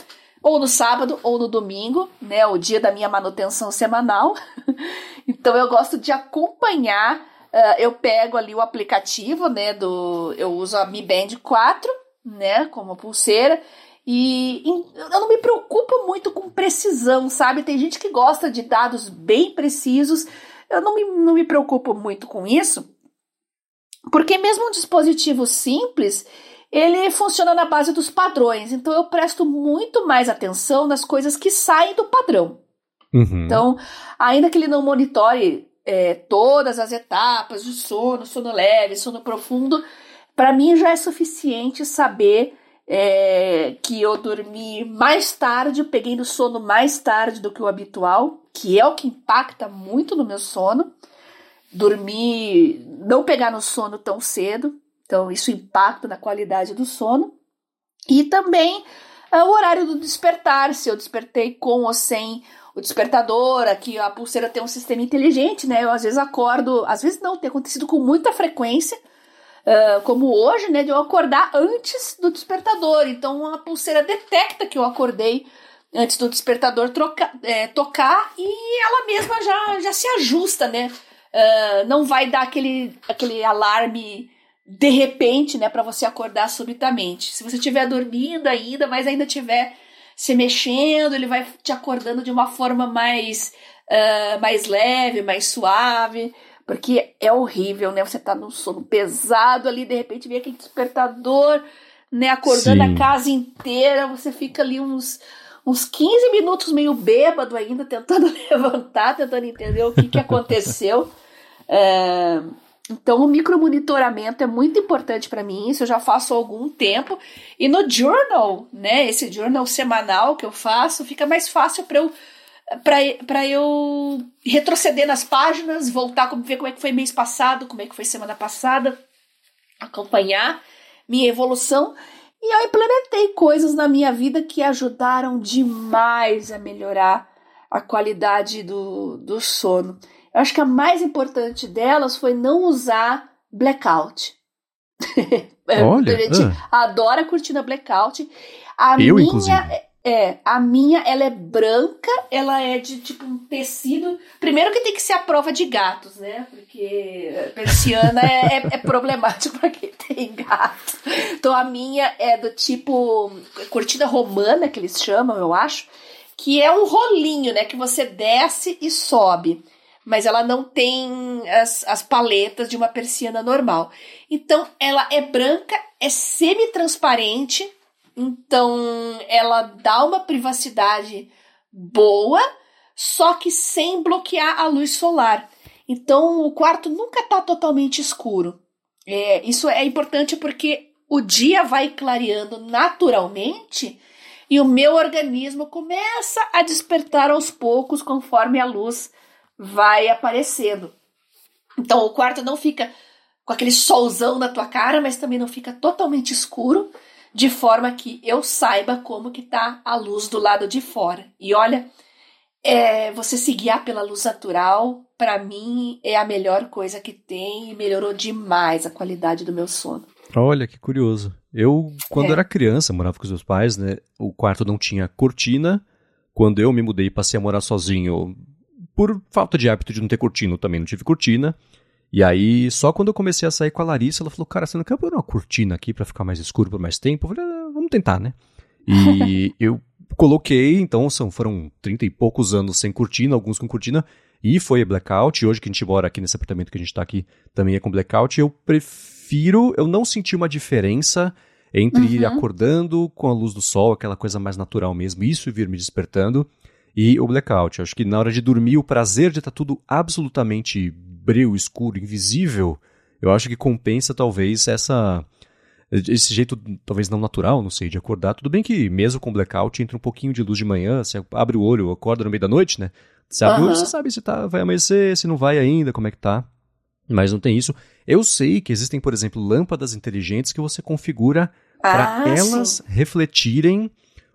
ou no sábado ou no domingo, né, o dia da minha manutenção semanal. [LAUGHS] então eu gosto de acompanhar, uh, eu pego ali o aplicativo, né, do eu uso a Mi Band 4, né, como pulseira, e eu não me preocupo muito com precisão, sabe? Tem gente que gosta de dados bem precisos. Eu não me, não me preocupo muito com isso, porque mesmo um dispositivo simples, ele funciona na base dos padrões. Então eu presto muito mais atenção nas coisas que saem do padrão. Uhum. Então, ainda que ele não monitore é, todas as etapas de sono, sono leve, sono profundo, para mim já é suficiente saber é, que eu dormi mais tarde, peguei no sono mais tarde do que o habitual, que é o que impacta muito no meu sono dormir, não pegar no sono tão cedo, então isso impacta na qualidade do sono. E também é, o horário do despertar, se eu despertei com ou sem o despertador, aqui a pulseira tem um sistema inteligente, né? Eu às vezes acordo, às vezes não, tem acontecido com muita frequência, uh, como hoje, né? De eu acordar antes do despertador. Então a pulseira detecta que eu acordei antes do despertador troca, é, tocar e ela mesma já, já se ajusta, né? Uh, não vai dar aquele, aquele alarme de repente, né, para você acordar subitamente. Se você estiver dormindo ainda, mas ainda estiver se mexendo, ele vai te acordando de uma forma mais, uh, mais leve, mais suave, porque é horrível, né? Você tá num sono pesado ali, de repente vem aquele despertador, né, acordando Sim. a casa inteira, você fica ali uns uns 15 minutos meio bêbado ainda, tentando [LAUGHS] levantar, tentando entender o que, que aconteceu. [LAUGHS] É, então, o micromonitoramento é muito importante para mim, isso eu já faço há algum tempo. E no journal, né, esse journal semanal que eu faço, fica mais fácil para eu para eu retroceder nas páginas, voltar, ver como é que foi mês passado, como é que foi semana passada, acompanhar minha evolução. E eu implementei coisas na minha vida que ajudaram demais a melhorar a qualidade do, do sono. Eu acho que a mais importante delas foi não usar blackout. [LAUGHS] Olha, a gente ah. adora a cortina blackout. A Eu, minha, inclusive. É, a minha, ela é branca, ela é de tipo um tecido. Primeiro que tem que ser a prova de gatos, né? Porque persiana é, é, é problemático para quem tem gato. Então a minha é do tipo cortina romana, que eles chamam, eu acho, que é um rolinho, né? Que você desce e sobe. Mas ela não tem as, as paletas de uma persiana normal. Então ela é branca, é semi-transparente então, ela dá uma privacidade boa, só que sem bloquear a luz solar. Então, o quarto nunca está totalmente escuro. É, isso é importante porque o dia vai clareando naturalmente e o meu organismo começa a despertar aos poucos conforme a luz vai aparecendo. Então, o quarto não fica com aquele solzão na tua cara, mas também não fica totalmente escuro de forma que eu saiba como que tá a luz do lado de fora. E olha, é, você se guiar pela luz natural, para mim é a melhor coisa que tem e melhorou demais a qualidade do meu sono. Olha que curioso. Eu, quando É. era criança, morava com os meus pais, né? O quarto não tinha cortina. Quando eu me mudei e passei a morar sozinho, por falta de hábito de não ter cortina, eu também não tive cortina. E aí, só quando eu comecei a sair com a Larissa, ela falou: Cara, você não quer pôr uma cortina aqui pra ficar mais escuro por mais tempo? Eu falei: ah, Vamos tentar, né? E [LAUGHS] eu coloquei, então são, foram 30 e poucos anos sem cortina, alguns com cortina, e foi blackout. E hoje que a gente mora aqui nesse apartamento que a gente tá aqui também é com blackout. Eu prefiro, eu não senti uma diferença entre ir Uhum. acordando com a luz do sol, aquela coisa mais natural mesmo, isso e vir me despertando, e o blackout. Eu acho que na hora de dormir, o prazer de estar tudo absolutamente breu, escuro, invisível, eu acho que compensa talvez essa esse jeito talvez não natural, não sei, de acordar. Tudo bem que mesmo com blackout entra um pouquinho de luz de manhã, você abre o olho, acorda no meio da noite, né? Você abre o olho, você sabe se tá, vai amanhecer, se não vai ainda, como é que tá. Mas não tem isso. Eu sei que existem, por exemplo, lâmpadas inteligentes que você configura para Ah, elas sim. refletirem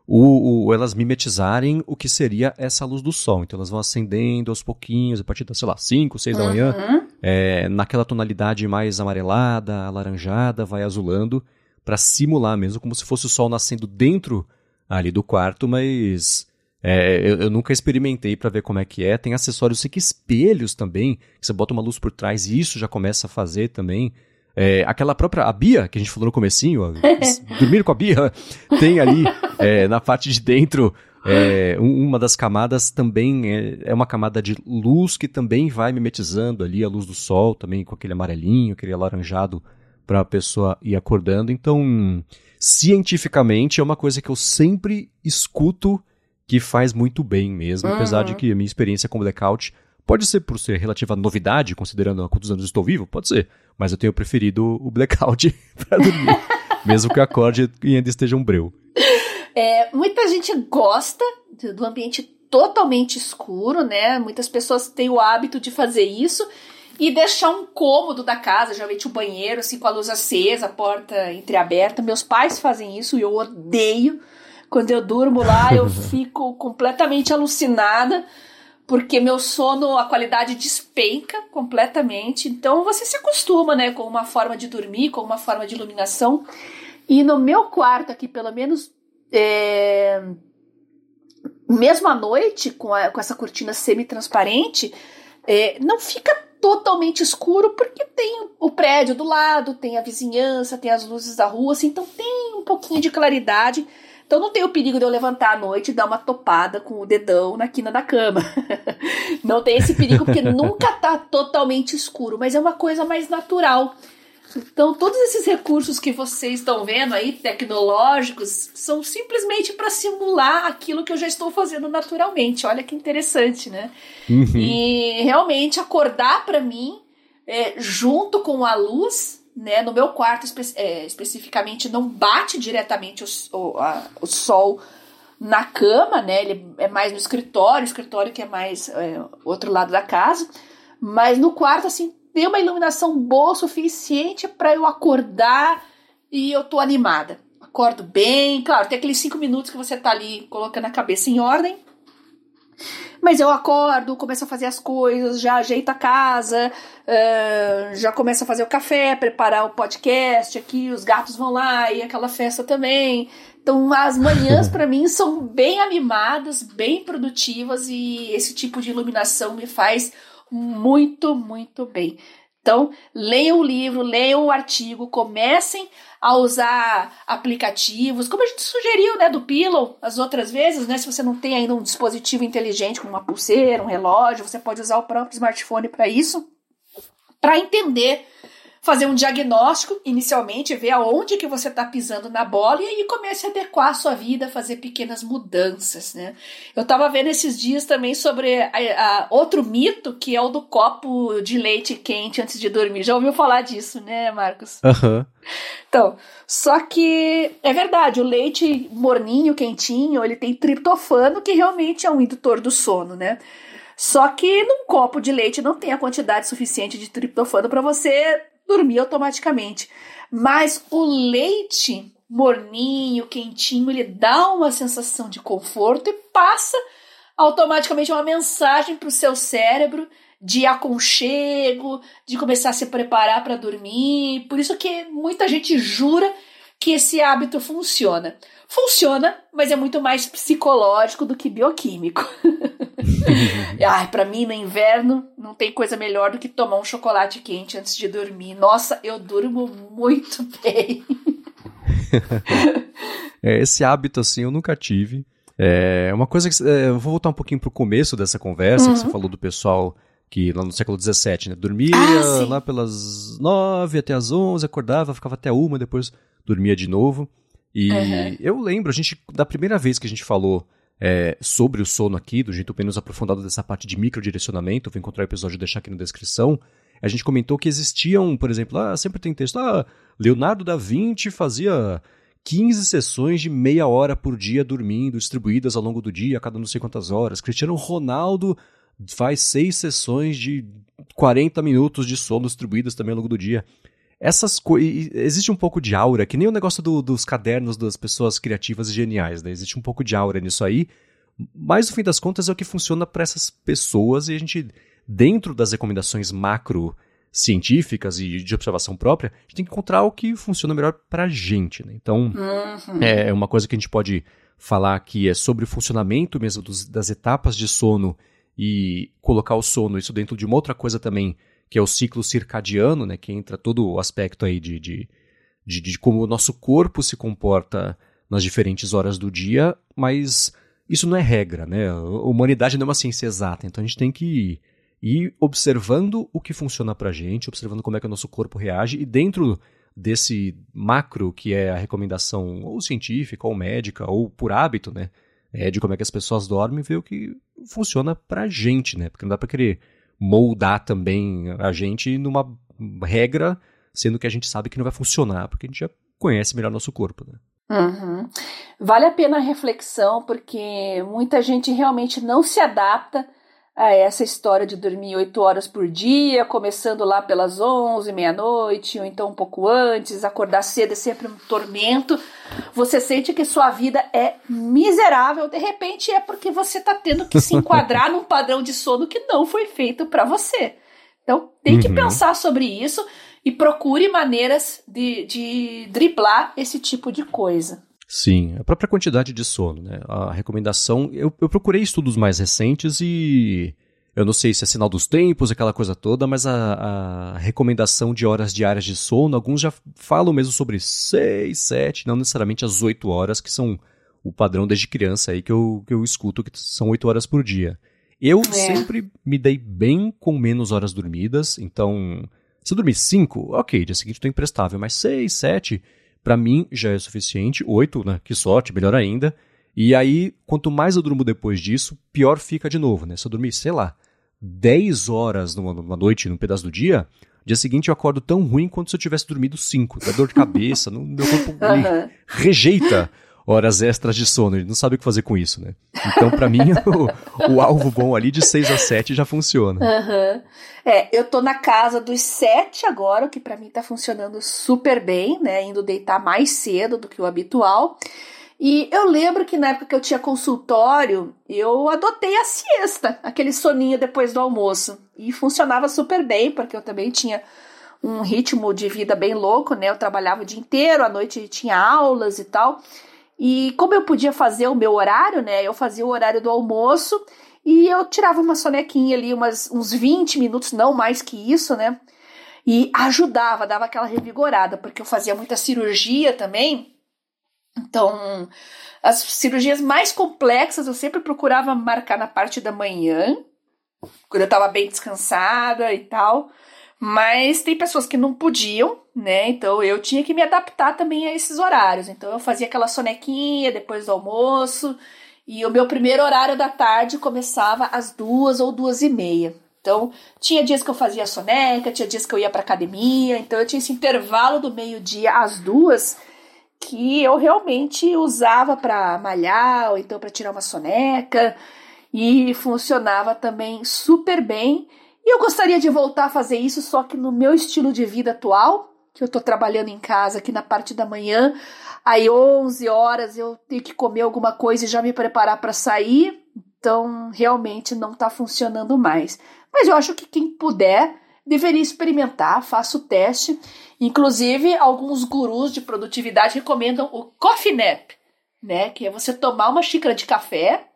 o, o- elas mimetizarem o que seria essa luz do sol. Então elas vão acendendo aos pouquinhos, a partir das, sei lá, 5, 6 da manhã, Uhum. é, naquela tonalidade mais amarelada, alaranjada, vai azulando, para simular mesmo, como se fosse o sol nascendo dentro ali do quarto, mas é, eu, eu nunca experimentei para ver como é que é. Tem acessórios, sei que espelhos também, que você bota uma luz por trás e isso já começa a fazer também. É, aquela própria, a Bia, que a gente falou no comecinho, [LAUGHS] dormir com a Bia, tem ali é, na parte de dentro é, um- uma das camadas também é, é uma camada de luz que também vai mimetizando ali a luz do sol, também com aquele amarelinho, aquele alaranjado para a pessoa ir acordando. Então, cientificamente, é uma coisa que eu sempre escuto que faz muito bem mesmo, apesar Uhum. de que a minha experiência com blackout pode ser por ser relativa novidade, considerando há quantos anos estou vivo, pode ser, mas eu tenho preferido o blackout [LAUGHS] para dormir, mesmo que eu acorde e ainda esteja um breu. É, muita gente gosta do ambiente totalmente escuro, né? Muitas pessoas têm o hábito de fazer isso e deixar um cômodo da casa, geralmente o banheiro, assim, com a luz acesa, a porta entreaberta. Meus pais fazem isso e eu odeio. Quando eu durmo lá, eu [LAUGHS] fico completamente alucinada, porque meu sono, a qualidade despenca completamente. Então você se acostuma, né, com uma forma de dormir, com uma forma de iluminação. E no meu quarto aqui, pelo menos é, mesmo à noite, com, a- com essa cortina semi-transparente, é, não fica totalmente escuro porque tem o prédio do lado, tem a vizinhança, tem as luzes da rua, assim, então tem um pouquinho de claridade. Então não tem o perigo de eu levantar à noite e dar uma topada com o dedão na quina da cama. [LAUGHS] não tem esse perigo porque nunca tá totalmente escuro, mas é uma coisa mais natural. Então, todos esses recursos que vocês estão vendo aí, tecnológicos, são simplesmente para simular aquilo que eu já estou fazendo naturalmente. Olha que interessante, né? Uhum. E realmente acordar para mim, é, junto com a luz, né? No meu quarto espe- é, especificamente, não bate diretamente o, o, a- o sol na cama, né? Ele é mais no escritório, escritório que é mais é, outro lado da casa. Mas no quarto, assim, tem uma iluminação boa suficiente para eu acordar e eu tô animada. Acordo bem, claro, tem aqueles cinco minutos que você tá ali colocando a cabeça em ordem. Mas eu acordo, começo a fazer as coisas, já ajeito a casa, uh, já começo a fazer o café, preparar o podcast aqui, os gatos vão lá e aquela festa também. Então as manhãs [LAUGHS] para mim são bem animadas, bem produtivas e esse tipo de iluminação me faz muito, muito bem. Então, leiam o livro, leiam o artigo, comecem a usar aplicativos, como a gente sugeriu, né, do Pillow as outras vezes, né, se você não tem ainda um dispositivo inteligente como uma pulseira, um relógio, você pode usar o próprio smartphone para isso, para entender fazer um diagnóstico inicialmente, ver aonde que você está pisando na bola e aí comece a adequar a sua vida, fazer pequenas mudanças, né? Eu estava vendo esses dias também sobre a, a, outro mito que é o do copo de leite quente antes de dormir. Já ouviu falar disso, né, Marcos? Aham. Uhum. Então, só que é verdade, o leite morninho, quentinho, ele tem triptofano, que realmente é um indutor do sono, né? Só que num copo de leite não tem a quantidade suficiente de triptofano para você dormir automaticamente. Mas o leite morninho, quentinho, ele dá uma sensação de conforto e passa automaticamente uma mensagem para o seu cérebro de aconchego, de começar a se preparar para dormir. Por isso que muita gente jura que esse hábito funciona. Funciona, mas é muito mais psicológico do que bioquímico. [LAUGHS] Ai, para mim no inverno não tem coisa melhor do que tomar um chocolate quente antes de dormir. Nossa, eu durmo muito bem. [LAUGHS] é, esse hábito assim eu nunca tive. É uma coisa que é, eu vou voltar um pouquinho pro começo dessa conversa uhum. que você uhum. falou do pessoal que lá no século XVII, né, dormia ah, lá pelas nove até as onze, acordava, ficava até uma, depois dormia de novo. E uhum. eu lembro, a gente, da primeira vez que a gente falou é, sobre o sono aqui, do jeito menos aprofundado dessa parte de microdirecionamento, vou encontrar o episódio e deixar aqui na descrição, a gente comentou que existiam, por exemplo, ah, sempre tem texto, ah, Leonardo da Vinci fazia 15 sessões de meia hora por dia dormindo, distribuídas ao longo do dia, a cada não sei quantas horas. Cristiano Ronaldo faz seis sessões de 40 minutos de sono distribuídas também ao longo do dia essas coisas. Existe um pouco de aura, que nem o negócio do, dos cadernos das pessoas criativas e geniais, né? Existe um pouco de aura nisso aí. Mas no fim das contas é o que funciona para essas pessoas e a gente, dentro das recomendações macro científicas e de observação própria, a gente tem que encontrar o que funciona melhor para a gente. Né? Então, uhum. é uma coisa que a gente pode falar aqui é sobre o funcionamento mesmo dos, das etapas de sono e colocar o sono, isso dentro de uma outra coisa também que é o ciclo circadiano, né, que entra todo o aspecto aí de, de, de, de como o nosso corpo se comporta nas diferentes horas do dia, mas isso não é regra, né? A humanidade não é uma ciência exata, então a gente tem que ir observando o que funciona pra gente, observando como é que o nosso corpo reage e dentro desse macro que é a recomendação ou científica ou médica ou por hábito, né? É de como é que as pessoas dormem, ver o que funciona pra gente, né? Porque não dá pra querer moldar também a gente numa regra, sendo que a gente sabe que não vai funcionar, porque a gente já conhece melhor nosso corpo. Né? Uhum. Vale a pena a reflexão, porque muita gente realmente não se adapta a essa história de dormir oito horas por dia, começando lá pelas onze, meia-noite, ou então um pouco antes, acordar cedo é sempre um tormento. Você sente que sua vida é miserável, de repente é porque você está tendo que se enquadrar [LAUGHS] num padrão de sono que não foi feito para você. Então tem que uhum. pensar sobre isso e procure maneiras de, de driblar esse tipo de coisa. Sim, a própria quantidade de sono, né? A recomendação. Eu, eu procurei estudos mais recentes e. Eu não sei se é sinal dos tempos, aquela coisa toda, mas a, a recomendação de horas diárias de sono, alguns já falam mesmo sobre 6, 7, não necessariamente as 8 horas, que são o padrão desde criança aí que eu, que eu escuto, que são 8 horas por dia. Eu é. sempre me dei bem com menos horas dormidas, então. Se eu dormir 5, ok, dia seguinte estou imprestável, mas 6, 7 para mim já é suficiente. Oito, né? Que sorte, melhor ainda. E aí, quanto mais eu durmo depois disso, pior fica de novo, né? Se eu dormir, sei lá, 10 horas numa, numa noite, num pedaço do dia, dia seguinte eu acordo tão ruim quanto se eu tivesse dormido 5. Dá dor de cabeça, [LAUGHS] no, meu corpo uhum. rejeita horas extras de sono, ele não sabe o que fazer com isso, né? Então, para mim, [LAUGHS] o, o, alvo bom ali de 6 a 7 já funciona. Uhum. É, eu tô na casa dos 7 agora, o que para mim tá funcionando super bem, né? Indo deitar mais cedo do que o habitual. E eu lembro que na época que eu tinha consultório, eu adotei a siesta, aquele soninho depois do almoço. E funcionava super bem, porque eu também tinha um ritmo de vida bem louco, né? Eu trabalhava o dia inteiro, à noite tinha aulas e tal. E como eu podia fazer o meu horário, né? Eu fazia o horário do almoço e eu tirava uma sonequinha ali, umas, uns 20 minutos, não mais que isso, né? E ajudava, dava aquela revigorada, porque eu fazia muita cirurgia também. Então, as cirurgias mais complexas eu sempre procurava marcar na parte da manhã, quando eu estava bem descansada e tal. Mas tem pessoas que não podiam, né? Então eu tinha que me adaptar também a esses horários. Então eu fazia aquela sonequinha depois do almoço. E o meu primeiro horário da tarde começava às duas ou duas e meia. Então, tinha dias que eu fazia soneca, tinha dias que eu ia para academia, então eu tinha esse intervalo do meio-dia às duas que eu realmente usava para malhar ou então para tirar uma soneca e funcionava também super bem. E eu gostaria de voltar a fazer isso, só que no meu estilo de vida atual, que eu tô trabalhando em casa aqui na parte da manhã, aí 11 horas eu tenho que comer alguma coisa e já me preparar para sair, então realmente não tá funcionando mais. Mas eu acho que quem puder deveria experimentar, faça o teste. Inclusive, alguns gurus de produtividade recomendam o coffee nap, né? Que é você tomar uma xícara de café,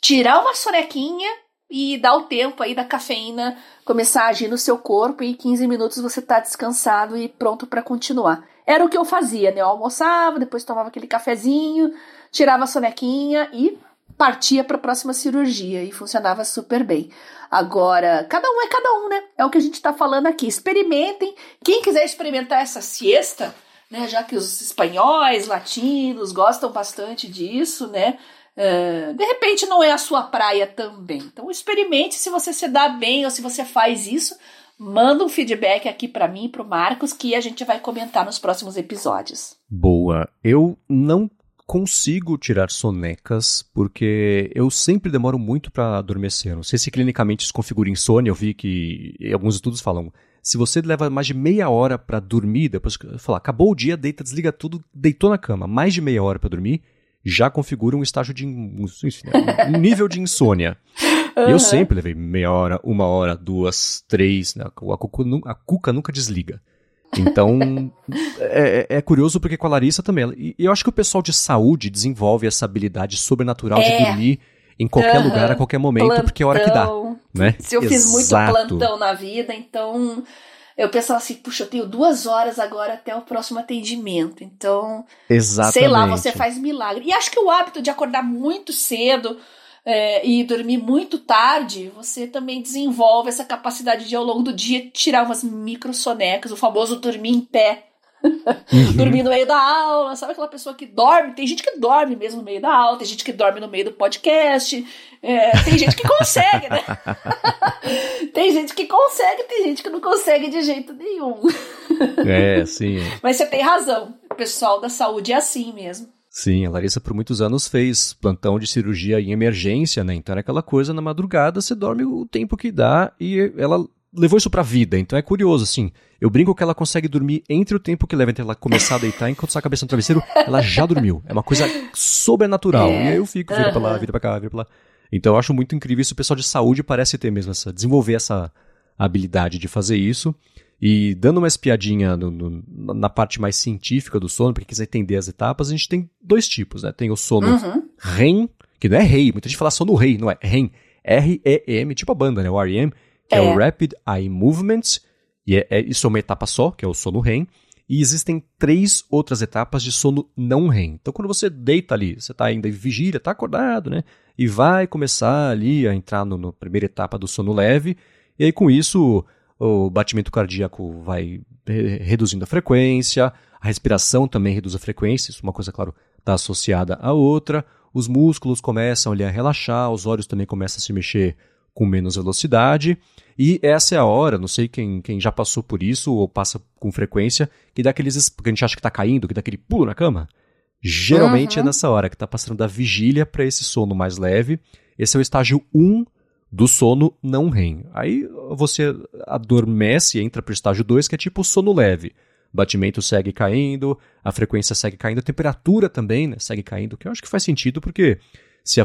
tirar uma sonequinha e dar o tempo aí da cafeína começar a agir no seu corpo e em 15 minutos você tá descansado e pronto para continuar. Era o que eu fazia, né? Eu almoçava, depois tomava aquele cafezinho, tirava a sonequinha e partia para a próxima cirurgia e funcionava super bem. Agora, cada um é cada um, né? É o que a gente está falando aqui. Experimentem. Quem quiser experimentar essa siesta, né? Já que os espanhóis, latinos gostam bastante disso, né? Uh, de repente não é a sua praia também. Então experimente se você se dá bem ou se você faz isso. Manda um feedback aqui para mim e para o Marcos que a gente vai comentar nos próximos episódios. Boa. Eu não consigo tirar sonecas porque eu sempre demoro muito para adormecer. Não sei se clinicamente isso configura insônia. Eu vi que alguns estudos falam se você leva mais de meia hora para dormir, depois falar acabou o dia, deita, desliga tudo, deitou na cama, mais de meia hora para dormir, já configura um estágio de né, um nível de insônia. Uhum. Eu sempre levei meia hora, uma hora, duas, três. Né? A, cuca, a cuca nunca desliga. Então, é, é, é, curioso porque com a Larissa também. E eu acho que o pessoal de saúde desenvolve essa habilidade sobrenatural é. de dormir em qualquer uhum. lugar, a qualquer momento, plantão. porque é a hora que dá. Né? Se eu Exato. fiz muito plantão na vida, então eu pensava assim, puxa, eu tenho duas horas agora até o próximo atendimento. Então, Exatamente. sei lá, você faz milagre. E acho que o hábito de acordar muito cedo é, e dormir muito tarde, você também desenvolve essa capacidade de, ao longo do dia, tirar umas micro sonecas, o famoso dormir em pé. Uhum. [LAUGHS] dormir no meio da aula, sabe aquela pessoa que dorme? Tem gente que dorme mesmo no meio da aula, tem gente que dorme no meio do podcast, é, tem gente que consegue, né? [LAUGHS] tem gente que consegue, tem gente que não consegue de jeito nenhum. [LAUGHS] é, sim. Mas você tem razão, o pessoal da saúde é assim mesmo. Sim, a Larissa por muitos anos fez plantão de cirurgia em emergência, né? Então era aquela coisa na madrugada, você dorme o tempo que dá e ela levou isso pra vida. Então é curioso, assim. Eu brinco que ela consegue dormir entre o tempo que leva entre ela começar a deitar enquanto sai a cabeça no travesseiro, ela já dormiu. É uma coisa sobrenatural. É. E aí eu fico, vira pra lá, vira pra cá, vira pra lá. Então eu acho muito incrível isso. O pessoal de saúde parece ter mesmo essa, desenvolver essa habilidade de fazer isso. E dando uma espiadinha no, no, na parte mais científica do sono, para quem quiser entender as etapas, a gente tem dois tipos, né? Tem o sono uhum. REM, que não é rei, muita gente fala sono rei, não é REM, R-E-M, tipo a banda, né? O R-E-M, que é. é. o Rapid Eye Movement, e é, é, isso é uma etapa só, que é o sono REM, e existem três outras etapas de sono não REM. Então, quando você deita ali, você está ainda em vigília, está acordado, né? E vai começar ali a entrar na no primeira etapa do sono leve, e aí com isso o batimento cardíaco vai reduzindo a frequência, a respiração também reduz a frequência, isso é uma coisa, claro, está associada à outra, os músculos começam ali a relaxar, os olhos também começam a se mexer com menos velocidade, e essa é a hora, não sei quem, quem já passou por isso ou passa com frequência, que dá aqueles que a gente acha que está caindo, que dá aquele pulo na cama. Geralmente é uhum. é nessa hora que está passando da vigília para esse sono mais leve. Esse é o estágio 1 do sono não REM. Aí você adormece e entra para o estágio 2, que é tipo sono leve. O batimento segue caindo, a frequência segue caindo, a temperatura também né, segue caindo, que eu acho que faz sentido porque se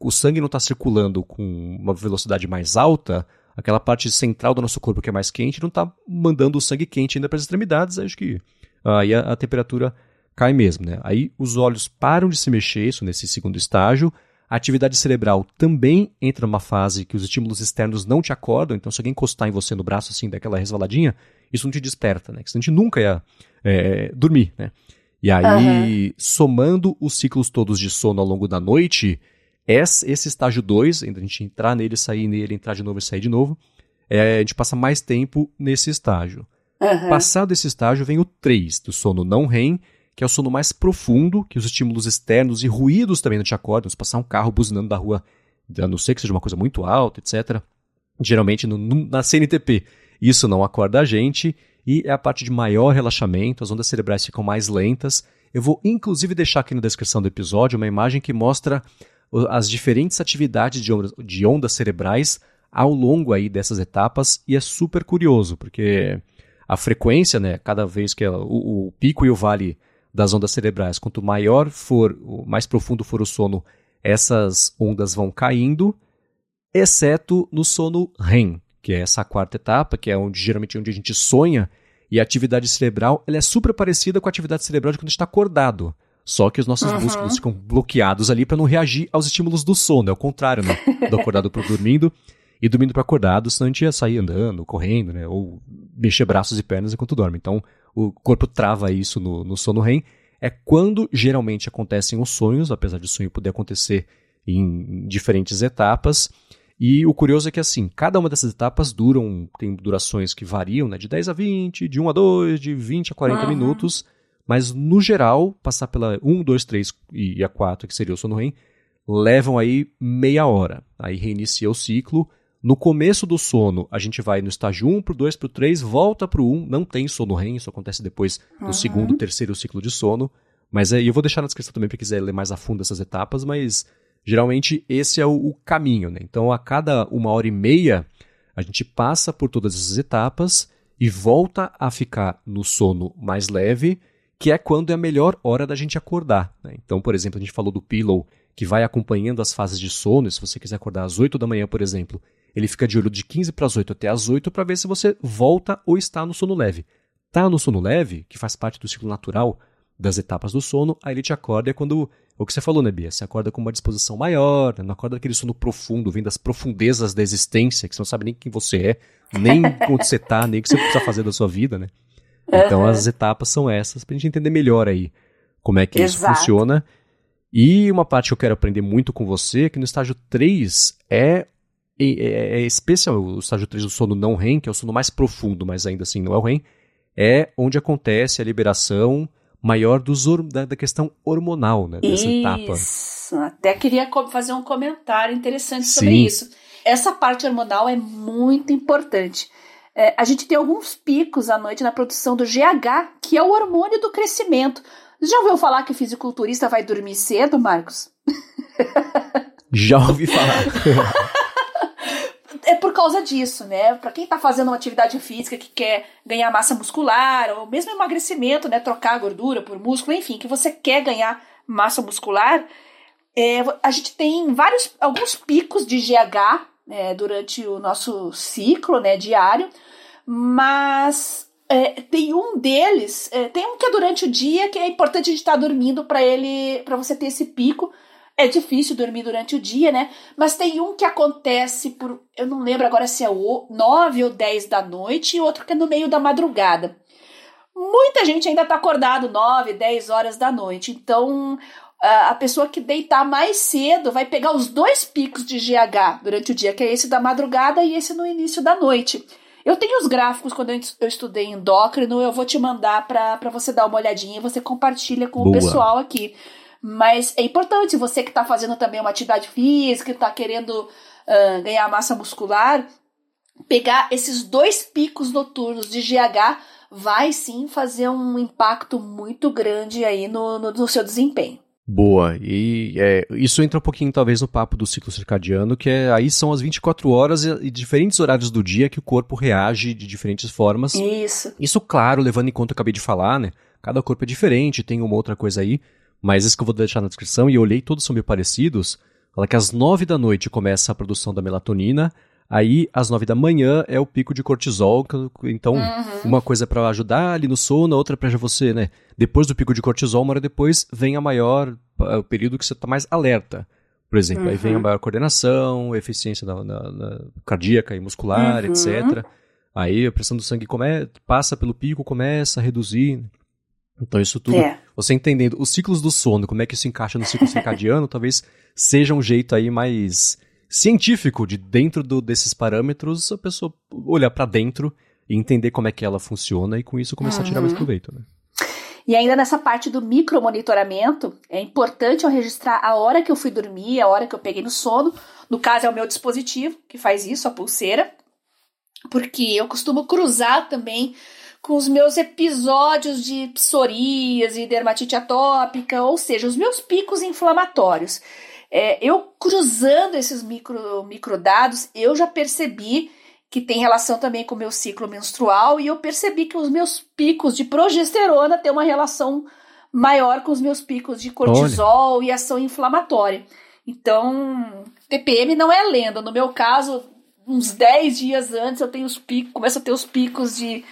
o, sangue não está circulando com uma velocidade mais alta, aquela parte central do nosso corpo que é mais quente não está mandando o sangue quente ainda para as extremidades, acho que aí a, a temperatura cai mesmo. Né? Aí os olhos param de se mexer, isso nesse segundo estágio, a atividade cerebral também entra numa fase que os estímulos externos não te acordam, então se alguém encostar em você no braço assim, daquela resvaladinha, isso não te desperta, né? Que a gente nunca ia é, dormir, né? E aí, uhum. somando os ciclos todos de sono ao longo da noite, esse, estágio 2, a gente entrar nele, sair nele, entrar de novo e sair de novo, é, a gente passa mais tempo nesse estágio. Uhum. Passado esse estágio, vem o 3, do sono não REM, que é o sono mais profundo, que os estímulos externos e ruídos também não te acordam. Se passar um carro buzinando da rua, a não ser que seja uma coisa muito alta, etc. Geralmente no, no, na CNTP, isso não acorda a gente e é a parte de maior relaxamento, as ondas cerebrais ficam mais lentas. Eu vou inclusive deixar aqui na descrição do episódio uma imagem que mostra as diferentes atividades de ondas, de ondas cerebrais ao longo aí dessas etapas e é super curioso, porque a frequência, né, cada vez que ela, o, o pico e o vale das ondas cerebrais. Quanto maior for, mais profundo for o sono, essas ondas vão caindo, exceto no sono REM, que é essa quarta etapa, que é onde geralmente onde a gente sonha, e a atividade cerebral ela é super parecida com a atividade cerebral de quando a gente está acordado. Só que os nossos uhum. músculos ficam bloqueados ali para não reagir aos estímulos do sono. É o contrário, né? Do acordado para dormindo e dormindo para acordado, senão a gente ia sair andando, correndo, né? Ou mexer braços e pernas enquanto dorme. Então, o corpo trava isso no, no sono REM, é quando geralmente acontecem os sonhos, apesar de o sonho poder acontecer em diferentes etapas. E o curioso é que, assim, cada uma dessas etapas duram, tem durações que variam, né, de 10 a 20, de 1 a 2, de 20 a 40 uhum. minutos, mas no geral, passar pela 1, 2, 3 e a 4, que seria o sono REM, levam aí meia hora. Aí reinicia o ciclo no começo do sono, a gente vai no estágio 1 para o 2 para o 3, volta para o 1, não tem sono REM, isso acontece depois no uhum. segundo, terceiro ciclo de sono. Mas é, eu vou deixar na descrição também para quiser ler mais a fundo essas etapas, mas geralmente esse é o, o, caminho, né? Então a cada uma hora e meia a gente passa por todas essas etapas e volta a ficar no sono mais leve, que é quando é a melhor hora da gente acordar. Né? Então, por exemplo, a gente falou do pillow que vai acompanhando as fases de sono, se você quiser acordar às 8 da manhã, por exemplo, ele fica de olho de 15 para as 8 até as 8 para ver se você volta ou está no sono leve. Tá no sono leve, que faz parte do ciclo natural das etapas do sono, aí ele te acorda é quando o que você falou, né, Bia? Você acorda com uma disposição maior, né? não acorda aquele sono profundo, vem das profundezas da existência, que você não sabe nem quem você é, nem [LAUGHS] onde você está, nem o que você precisa fazer da sua vida, né? Então uhum. as etapas são essas, pra gente entender melhor aí como é que Exato. isso funciona. E uma parte que eu quero aprender muito com você, é que no estágio 3 é é, é, especial, o estágio 3 do sono não REM, que é o sono mais profundo, mas ainda assim não é o REM, é onde acontece a liberação maior dos, da, da questão hormonal, né, dessa isso. etapa. Isso, até queria fazer um comentário interessante sobre Sim. isso. Essa parte hormonal é muito importante. É, a gente tem alguns picos à noite na produção do GH, que é o hormônio do crescimento. Você já ouviu falar que o fisiculturista vai dormir cedo, Marcos? [LAUGHS] Já ouvi falar. [LAUGHS] é por causa disso, né? Para quem tá fazendo uma atividade física que quer ganhar massa muscular, ou mesmo emagrecimento, né? Trocar gordura por músculo, enfim, que você quer ganhar massa muscular, é, a gente tem vários, alguns picos de GH né, durante o nosso ciclo né, diário, mas é, tem um deles, é, tem um que é durante o dia que é importante a gente estar tá dormindo para ele, para você ter esse pico é difícil dormir durante o dia, né? Mas tem um que acontece por. Eu não lembro agora se é o 9 ou 10 da noite e outro que é no meio da madrugada. Muita gente ainda tá acordado 9, 10 horas da noite. Então, a pessoa que deitar mais cedo vai pegar os dois picos de GH durante o dia, que é esse da madrugada e esse no início da noite. Eu tenho os gráficos quando eu estudei endócrino, eu vou te mandar para você dar uma olhadinha e você compartilha com Boa. o pessoal aqui. Mas é importante, você que está fazendo também uma atividade física, está querendo uh, ganhar massa muscular, pegar esses dois picos noturnos de GH vai sim fazer um impacto muito grande aí no, no, no seu desempenho. Boa, e é, isso entra um pouquinho talvez no papo do ciclo circadiano, que é aí são as 24 horas e, diferentes horários do dia que o corpo reage de diferentes formas. Isso. Isso, claro, levando em conta o que eu acabei de falar, né? Cada corpo é diferente, tem uma outra coisa aí, mas isso que eu vou deixar na descrição, e eu olhei, todos são meio parecidos. Fala que às 9 da noite começa a produção da melatonina, Aí, às nove da manhã, é o pico de cortisol. Então, uhum. uma coisa é para ajudar ali no sono, a outra é para você, né? Depois do pico de cortisol, uma hora depois, vem a maior, o período que você está mais alerta. Por exemplo, uhum. aí vem a uhum. maior coordenação, eficiência na, na, na cardíaca e muscular, uhum. etc. Aí a pressão do sangue come, passa pelo pico, começa a reduzir. Então, isso tudo, é. Você entendendo os ciclos do sono, como é que isso encaixa no ciclo circadiano, [LAUGHS] talvez seja um jeito aí mais científico de dentro do, desses parâmetros, a pessoa olhar para dentro e entender como é que ela funciona e com isso começar uhum. a tirar mais uhum. proveito, né? E ainda nessa parte do micromonitoramento, é importante eu registrar a hora que eu fui dormir, a hora que eu peguei no sono. No caso, é o meu dispositivo que faz isso, a pulseira. Porque eu costumo cruzar também com os meus episódios de psoríase, dermatite atópica, ou seja, os meus picos inflamatórios. É, eu cruzando esses micro, microdados, eu já percebi que tem relação também com o meu ciclo menstrual e eu percebi que os meus picos de progesterona têm uma relação maior com os meus picos de cortisol Olha. e ação inflamatória. Então, TPM não é lenda. No meu caso, uns 10 dias antes eu tenho os picos, começo a ter os picos de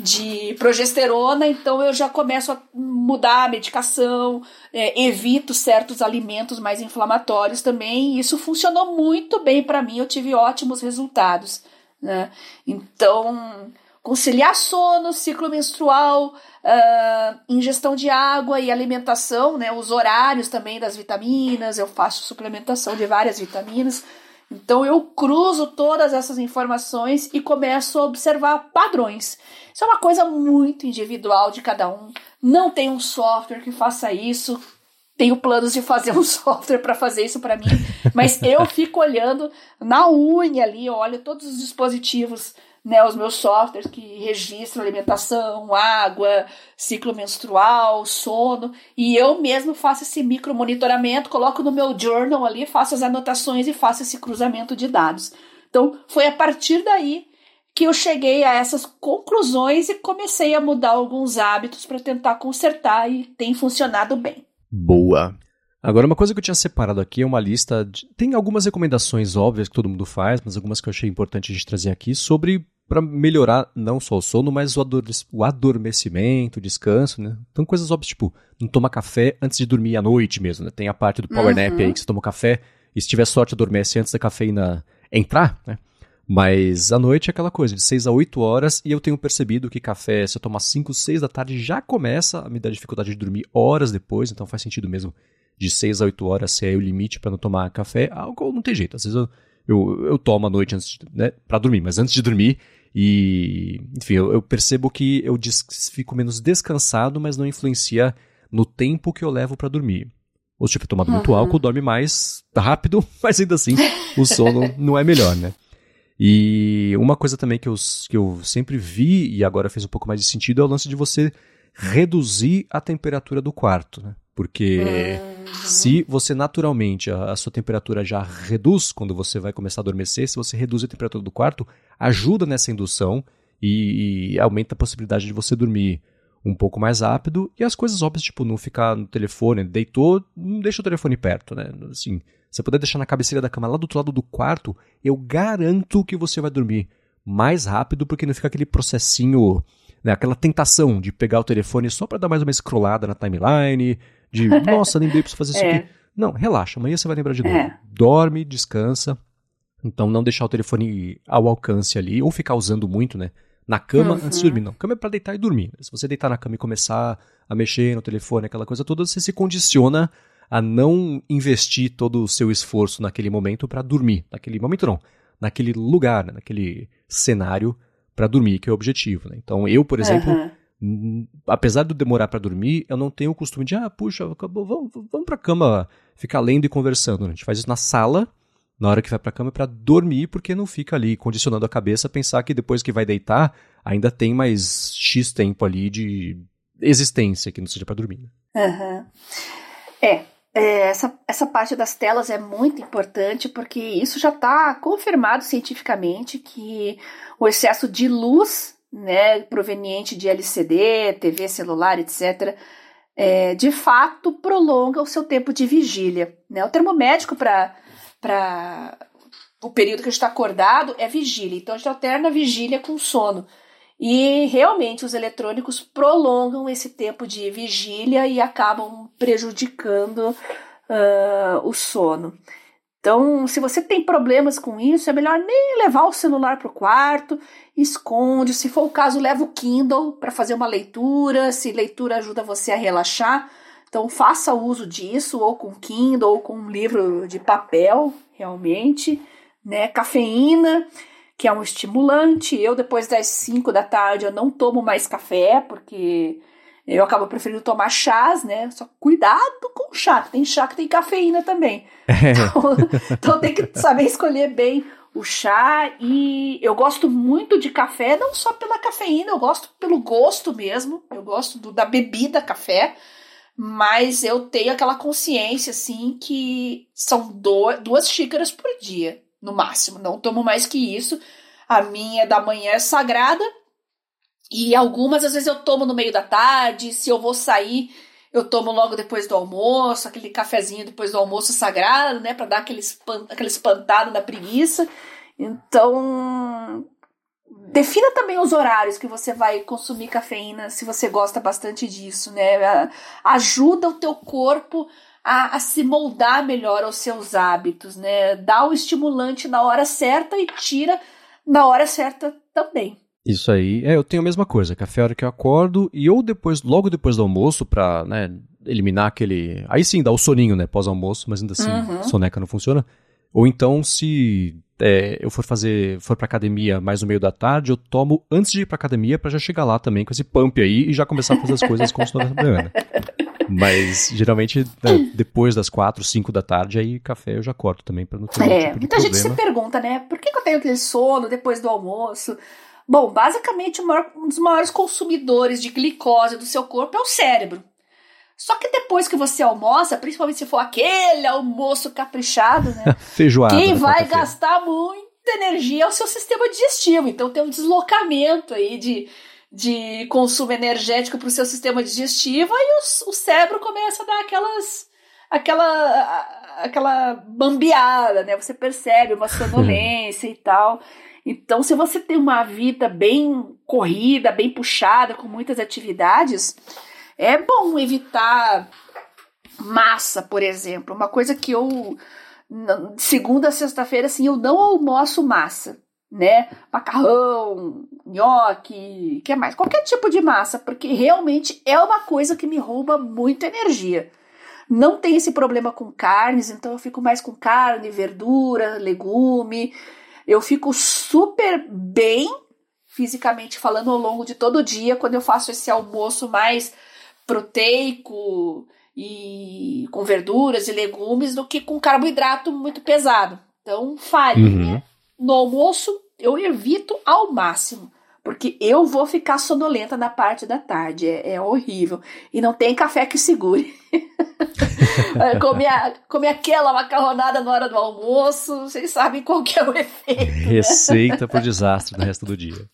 de progesterona, então eu já começo a mudar a medicação, é, evito certos alimentos mais inflamatórios também. Isso funcionou muito bem para mim, eu tive ótimos resultados. Né? Então, conciliar sono, ciclo menstrual, uh, ingestão de água e alimentação, né? os horários também das vitaminas, eu faço suplementação de várias vitaminas. Então eu cruzo todas essas informações e começo a observar padrões. Isso é uma coisa muito individual de cada um. Não tem um software que faça isso. Tenho planos de fazer [LAUGHS] um software para fazer isso para mim, mas eu fico olhando na unha ali, olho todos os dispositivos né, os meus softwares que registram alimentação, água, ciclo menstrual, sono, e eu mesmo faço esse micro monitoramento, coloco no meu journal ali, faço as anotações e faço esse cruzamento de dados. Então, foi a partir daí que eu cheguei a essas conclusões e comecei a mudar alguns hábitos para tentar consertar e tem funcionado bem. Boa. Agora, uma coisa que eu tinha separado aqui é uma lista. De... Tem algumas recomendações óbvias que todo mundo faz, mas algumas que eu achei importante a gente trazer aqui sobre para melhorar não só o sono, mas o, ador o adormecimento, o descanso, né? Então, coisas óbvias, tipo, não tomar café antes de dormir à noite mesmo, né? Tem a parte do power uhum. nap aí que você toma café e se tiver sorte adormece antes da cafeína entrar, né? Mas à noite é aquela coisa, de 6 a 8 horas, e eu tenho percebido que café, se eu tomar 5, 6 da tarde, já começa a me dar dificuldade de dormir horas depois, então faz sentido mesmo de 6 a 8 horas ser é o limite para não tomar café. Álcool não tem jeito. Às vezes eu, eu, eu tomo à noite antes, né, para dormir, mas antes de dormir e, enfim, eu, eu percebo que eu des, fico menos descansado, mas não influencia no tempo que eu levo para dormir. Ou se tiver tomado uhum. muito álcool, dorme mais rápido, [LAUGHS] mas ainda assim o sono não é melhor, né? E uma coisa também que eu, que eu sempre vi e agora fez um pouco mais de sentido é o lance de você reduzir a temperatura do quarto, né? Porque uhum. se você naturalmente, a, a, sua temperatura já reduz quando você vai começar a adormecer, se você reduz a temperatura do quarto, ajuda nessa indução e, e aumenta a possibilidade de você dormir um pouco mais rápido e as coisas óbvias, tipo, não ficar no telefone, deitou, não deixa o telefone perto, né? Assim, você puder deixar na cabeceira da cama lá do outro lado do quarto, eu garanto que você vai dormir mais rápido porque não fica aquele processinho, né, aquela tentação de pegar o telefone só para dar mais uma scrollada na timeline, de, [LAUGHS] nossa, lembrei, preciso fazer isso é. aqui. Não, relaxa, amanhã você vai lembrar de novo. É. Dorme, descansa. Então, não deixar o telefone ao alcance ali, ou ficar usando muito, né? Na cama uhum. antes de dormir. Não, cama é pra deitar e dormir. Se você deitar na cama e começar a mexer no telefone, aquela coisa toda, você se condiciona a não investir todo o seu esforço naquele momento para dormir. Naquele momento, não. Naquele lugar, né? naquele cenário para dormir, que é o objetivo. Né? Então, eu, por exemplo, uhum apesar de demorar para dormir, eu não tenho o costume de, ah, puxa, acabou, vamos, vamos pra cama ficar lendo e conversando. A gente faz isso na sala, na hora que vai pra cama, para dormir, porque não fica ali condicionando a cabeça a pensar que depois que vai deitar, ainda tem mais X tempo ali de existência que não seja para dormir. Uhum. É, é, essa, essa parte das telas é muito importante porque isso já está confirmado cientificamente que o excesso de luz, né, proveniente de LCD, TV celular, etc., é, de fato prolonga o seu tempo de vigília. Né? O termo médico para o período que a gente está acordado é vigília. Então a gente alterna vigília com sono. E realmente os eletrônicos prolongam esse tempo de vigília e acabam prejudicando uh, o sono. Então, se você tem problemas com isso, é melhor nem levar o celular para o quarto, esconde. Se for o caso, leva o Kindle para fazer uma leitura, se leitura ajuda você a relaxar. Então, faça uso disso, ou com Kindle, ou com um livro de papel, realmente. Né? Cafeína que é um estimulante. Eu, depois das 5 da tarde, eu não tomo mais café, porque eu acabo preferindo tomar chás, né? Só cuidado com chá, tem chá que tem cafeína também. É. Então, [LAUGHS] então tem que saber escolher bem o chá. E eu gosto muito de café, não só pela cafeína, eu gosto pelo gosto mesmo. Eu gosto do, da bebida café. Mas eu tenho aquela consciência, assim, que são do, duas xícaras por dia no máximo. Não tomo mais que isso. A minha da manhã é sagrada. E algumas, às vezes, eu tomo no meio da tarde. Se eu vou sair, eu tomo logo depois do almoço, aquele cafezinho depois do almoço sagrado, né? Pra dar aquele, espan aquele espantado na preguiça. Então, defina também os horários que você vai consumir cafeína, se você gosta bastante disso, né? Ajuda o teu corpo a, a, se moldar melhor aos seus hábitos, né? Dá o estimulante na hora certa e tira na hora certa também. Isso aí, é, eu tenho a mesma coisa, café é a hora que eu acordo e ou depois, logo depois do almoço, pra, né, eliminar aquele. Aí sim, dá o soninho, né, pós-almoço, mas ainda assim, uhum. soneca não funciona. Ou então, se é, eu for fazer, for pra academia mais no meio da tarde, eu tomo antes de ir pra academia para já chegar lá também com esse pump aí e já começar a fazer as coisas se não fosse Mas geralmente né, depois das quatro, cinco da tarde, aí café eu já corto também para não ter é, tipo muita gente se pergunta, né? Por que, eu tenho aquele sono depois do almoço? Bom, basicamente maior, um dos maiores consumidores de glicose do seu corpo é o cérebro. Só que depois que você almoça, principalmente se for aquele almoço caprichado, né? [LAUGHS] Feijoada. Quem vai gastar muita energia é o seu sistema digestivo. Então tem um deslocamento aí de de consumo energético para o seu sistema digestivo, aí o, o cérebro começa a dar aquelas aquela aquela bambeada, né? Você percebe uma sonolência e tal. [LAUGHS] Então, se você tem uma vida bem corrida, bem puxada, com muitas atividades, é bom evitar massa, por exemplo. Uma coisa que eu segunda a sexta-feira assim, eu não almoço massa né? Macarrão, nhoque, que mais? Qualquer tipo de massa, porque realmente é uma coisa que me rouba muita energia. Não tem esse problema com carnes, então eu fico mais com carne, verdura, legume. Eu fico super bem, fisicamente falando, ao longo de todo o dia, quando eu faço esse almoço mais proteico e com verduras e legumes, do que com carboidrato muito pesado. Então, farinha. Uhum no almoço eu evito ao máximo, porque eu vou ficar sonolenta na parte da tarde, é, é horrível. E não tem café que segure. [LAUGHS] comer, comer aquela macarronada na hora do almoço, vocês sabem qual que é o efeito. Né? Receita né? pro desastre no resto do dia.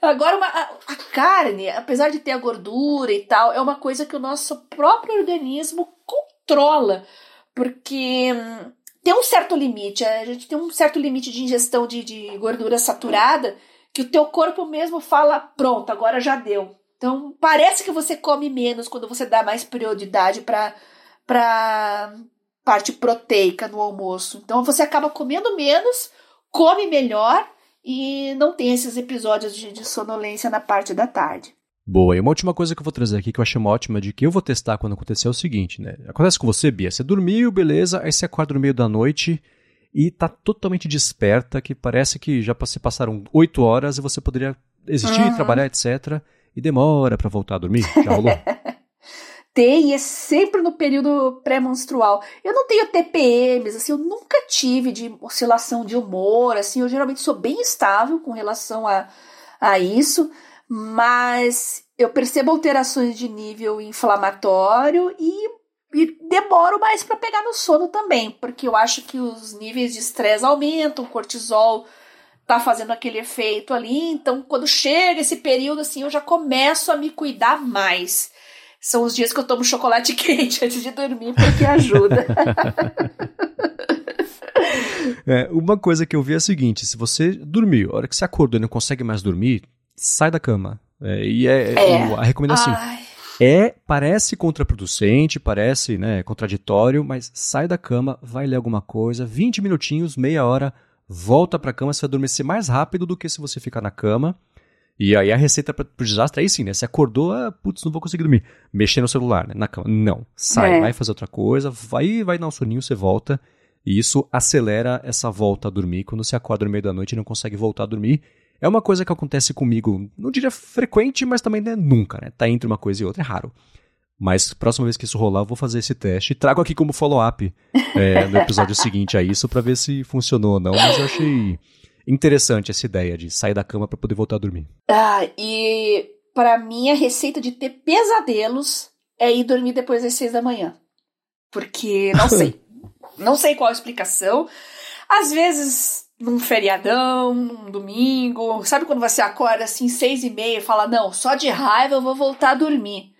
Agora, uma, a, a, carne, apesar de ter a gordura e tal, é uma coisa que o nosso próprio organismo controla. Porque hum, tem um certo limite, a gente tem um certo limite de ingestão de, de gordura saturada que o teu corpo mesmo fala, pronto, agora já deu. Então, parece que você come menos quando você dá mais prioridade para para parte proteica no almoço. Então, você acaba comendo menos, come melhor e não tem esses episódios de, de sonolência na parte da tarde. Boa, e uma última coisa que eu vou trazer aqui que eu achei uma ótima de que eu vou testar quando acontecer é o seguinte, né? Acontece com você, Bia, você dormiu, beleza, aí você acorda no meio da noite e tá totalmente desperta, que parece que já se passaram oito horas e você poderia existir, uhum. trabalhar, etc. E demora para voltar a dormir. Já rolou? [LAUGHS] tem, é sempre no período pré-menstrual. Eu não tenho TPMs, assim, eu nunca tive de oscilação de humor, assim, eu geralmente sou bem estável com relação a a isso, mas eu percebo alterações de nível inflamatório e, e demoro mais para pegar no sono também, porque eu acho que os níveis de estresse aumentam, o cortisol tá fazendo aquele efeito ali, então quando chega esse período assim, eu já começo a me cuidar mais. São os dias que eu tomo chocolate [LAUGHS] quente antes de dormir, porque ajuda. [LAUGHS] é, uma coisa que eu vi é a seguinte: se você dormiu, a hora que você acordou e não consegue mais dormir, sai da cama. É, e é, é. a recomendação. Ai. É, parece contraproducente, parece né, contraditório, mas sai da cama, vai ler alguma coisa, 20 minutinhos, meia hora, volta pra cama, você vai adormecer mais rápido do que se você ficar na cama. E aí a receita para o desastre é aí sim, né? Você acordou, ah, putz, não vou conseguir dormir. Mexer no celular, né? Na cama. Não. Sai, é. vai fazer outra coisa, vai, vai dar um soninho, você volta. E isso acelera essa volta a dormir. Quando você acorda no meio da noite e não consegue voltar a dormir. É uma coisa que acontece comigo, não diria frequente, mas também é nunca, né? Tá entre uma coisa e outra, é raro. Mas próxima vez que isso rolar, eu vou fazer esse teste. Trago aqui como follow-up [LAUGHS] é, no episódio seguinte a isso para ver se funcionou ou não. Mas eu achei interessante essa ideia de sair da cama para poder voltar a dormir. Ah, e para mim a receita de ter pesadelos é ir dormir depois das seis da manhã. Porque não [LAUGHS] sei. não sei qual a explicação. Às vezes num feriadão, num domingo, sabe quando você acorda assim seis e meia e fala não, só de raiva eu vou voltar a dormir.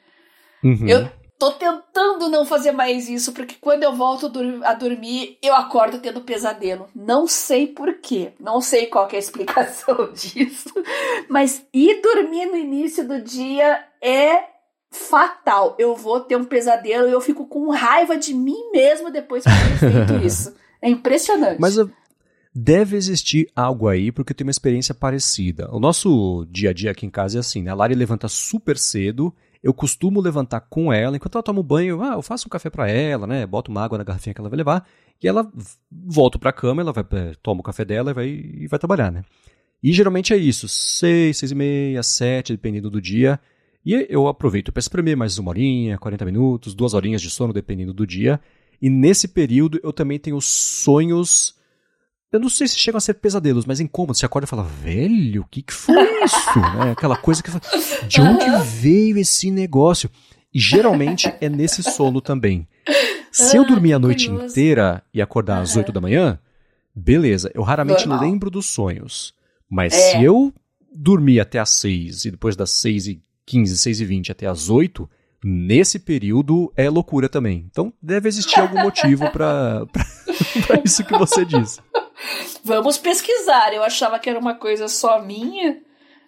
Uhum. Eu tô tentando não fazer mais isso, porque quando eu volto a dormir, eu acordo tendo pesadelo. Não sei porquê, não sei qual é a explicação [LAUGHS] disso, mas ir dormir no início do dia é fatal. Eu vou ter um pesadelo e eu fico com raiva de mim mesmo depois que eu tenho feito [LAUGHS] isso. É impressionante. Mas deve existir algo aí, porque eu tenho uma experiência parecida. O nosso dia a dia aqui em casa é assim, né? A Lari levanta super cedo eu costumo levantar com ela, enquanto ela toma um banho, ah, eu faço um café para ela, né? Boto uma água na garrafinha que ela vai levar, e ela volta pra cama, ela vai, é, toma o café dela e vai, e vai trabalhar, né? E geralmente é isso, seis, seis e meia, sete, dependendo do dia. E eu aproveito para espremer mais uma horinha, 40 minutos, duas horinhas de sono, dependendo do dia. E nesse período eu também tenho sonhos eu não sei se chegam a ser pesadelos, mas incômodos. Você acorda e fala, velho, o que, que foi isso? né? [LAUGHS] Aquela coisa que de onde veio esse negócio? E geralmente é nesse sono também. Se eu dormir a noite curioso. inteira e acordar às 8 da manhã, beleza, eu raramente Normal. lembro dos sonhos. Mas é. se eu dormir até às 6 e depois das 6 e 15, 6 e 20 até às 8, nesse período é loucura também. Então deve existir algum motivo para [LAUGHS] isso que você disse. Vamos pesquisar. Eu achava que era uma coisa só minha.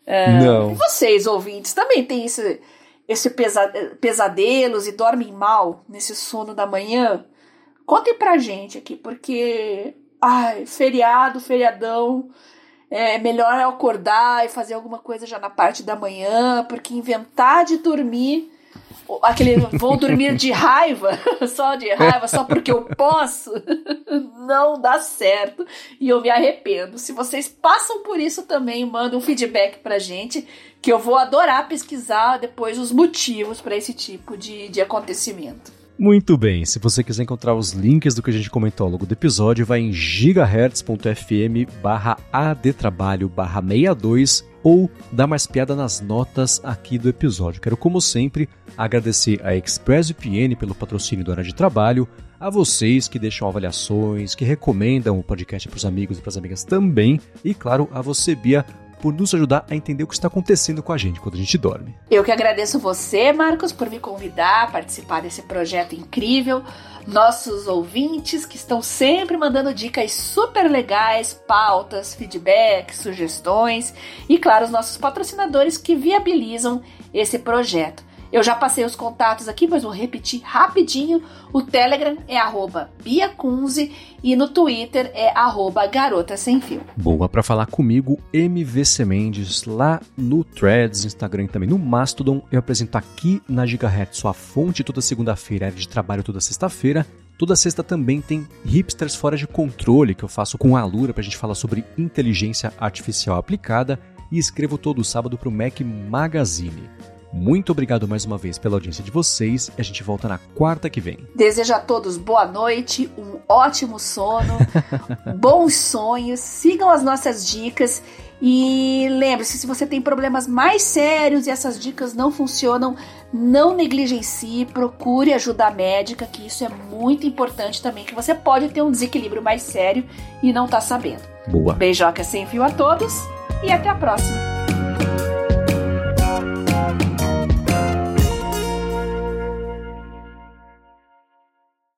É, Não. E vocês, ouvintes, também tem esse, esse pesa, pesadelos e dormem mal nesse sono da manhã? Contem pra gente aqui, porque. Ai, feriado, feriadão. É melhor acordar e fazer alguma coisa já na parte da manhã, porque inventar de dormir aquele vou dormir de raiva, [LAUGHS] só de raiva, só porque eu posso, [LAUGHS] não dá certo e eu me arrependo. Se vocês passam por isso também, mandem um feedback pra gente, que eu vou adorar pesquisar depois os motivos para esse tipo de, de acontecimento. Muito bem, se você quiser encontrar os links do que a gente comentou ao longo do episódio, vai em gigahertz.fm barra adtrabalho barra 62 ou dá mais piada nas notas aqui do episódio. Quero, como sempre, agradecer a ExpressVPN pelo patrocínio do Hora de Trabalho, a vocês que deixam avaliações, que recomendam o podcast para os amigos e para as amigas também, e claro, a você, Bia, por nos ajudar a entender o que está acontecendo com a gente quando a gente dorme. Eu que agradeço você, Marcos, por me convidar a participar desse projeto incrível. Nossos ouvintes que estão sempre mandando dicas super legais, pautas, feedbacks, sugestões e, claro, os nossos patrocinadores que viabilizam esse projeto. Eu já passei os contatos aqui, mas vou repetir rapidinho. O Telegram é arroba biacunze e no Twitter é arroba garota sem fio. Boa para falar comigo, MVC Mendes, lá no Threads, Instagram e também no Mastodon. Eu apresento aqui na Gigahertz sua fonte toda segunda-feira, área de trabalho toda sexta-feira. Toda sexta também tem Hipsters Fora de Controle, que eu faço com a Alura pra gente falar sobre inteligência artificial aplicada e escrevo todo sábado pro Mac Magazine. Muito obrigado mais uma vez pela audiência de vocês e a gente volta na quarta que vem. Desejo a todos boa noite, um ótimo sono, [LAUGHS] bons sonhos, sigam as nossas dicas E lembre-se, se você tem problemas mais sérios e essas dicas não funcionam, não negligencie, procure ajuda médica, que isso é muito importante também, que você pode ter um desequilíbrio mais sério e não tá sabendo. Boa. Beijoca sem fio a todos e até a próxima.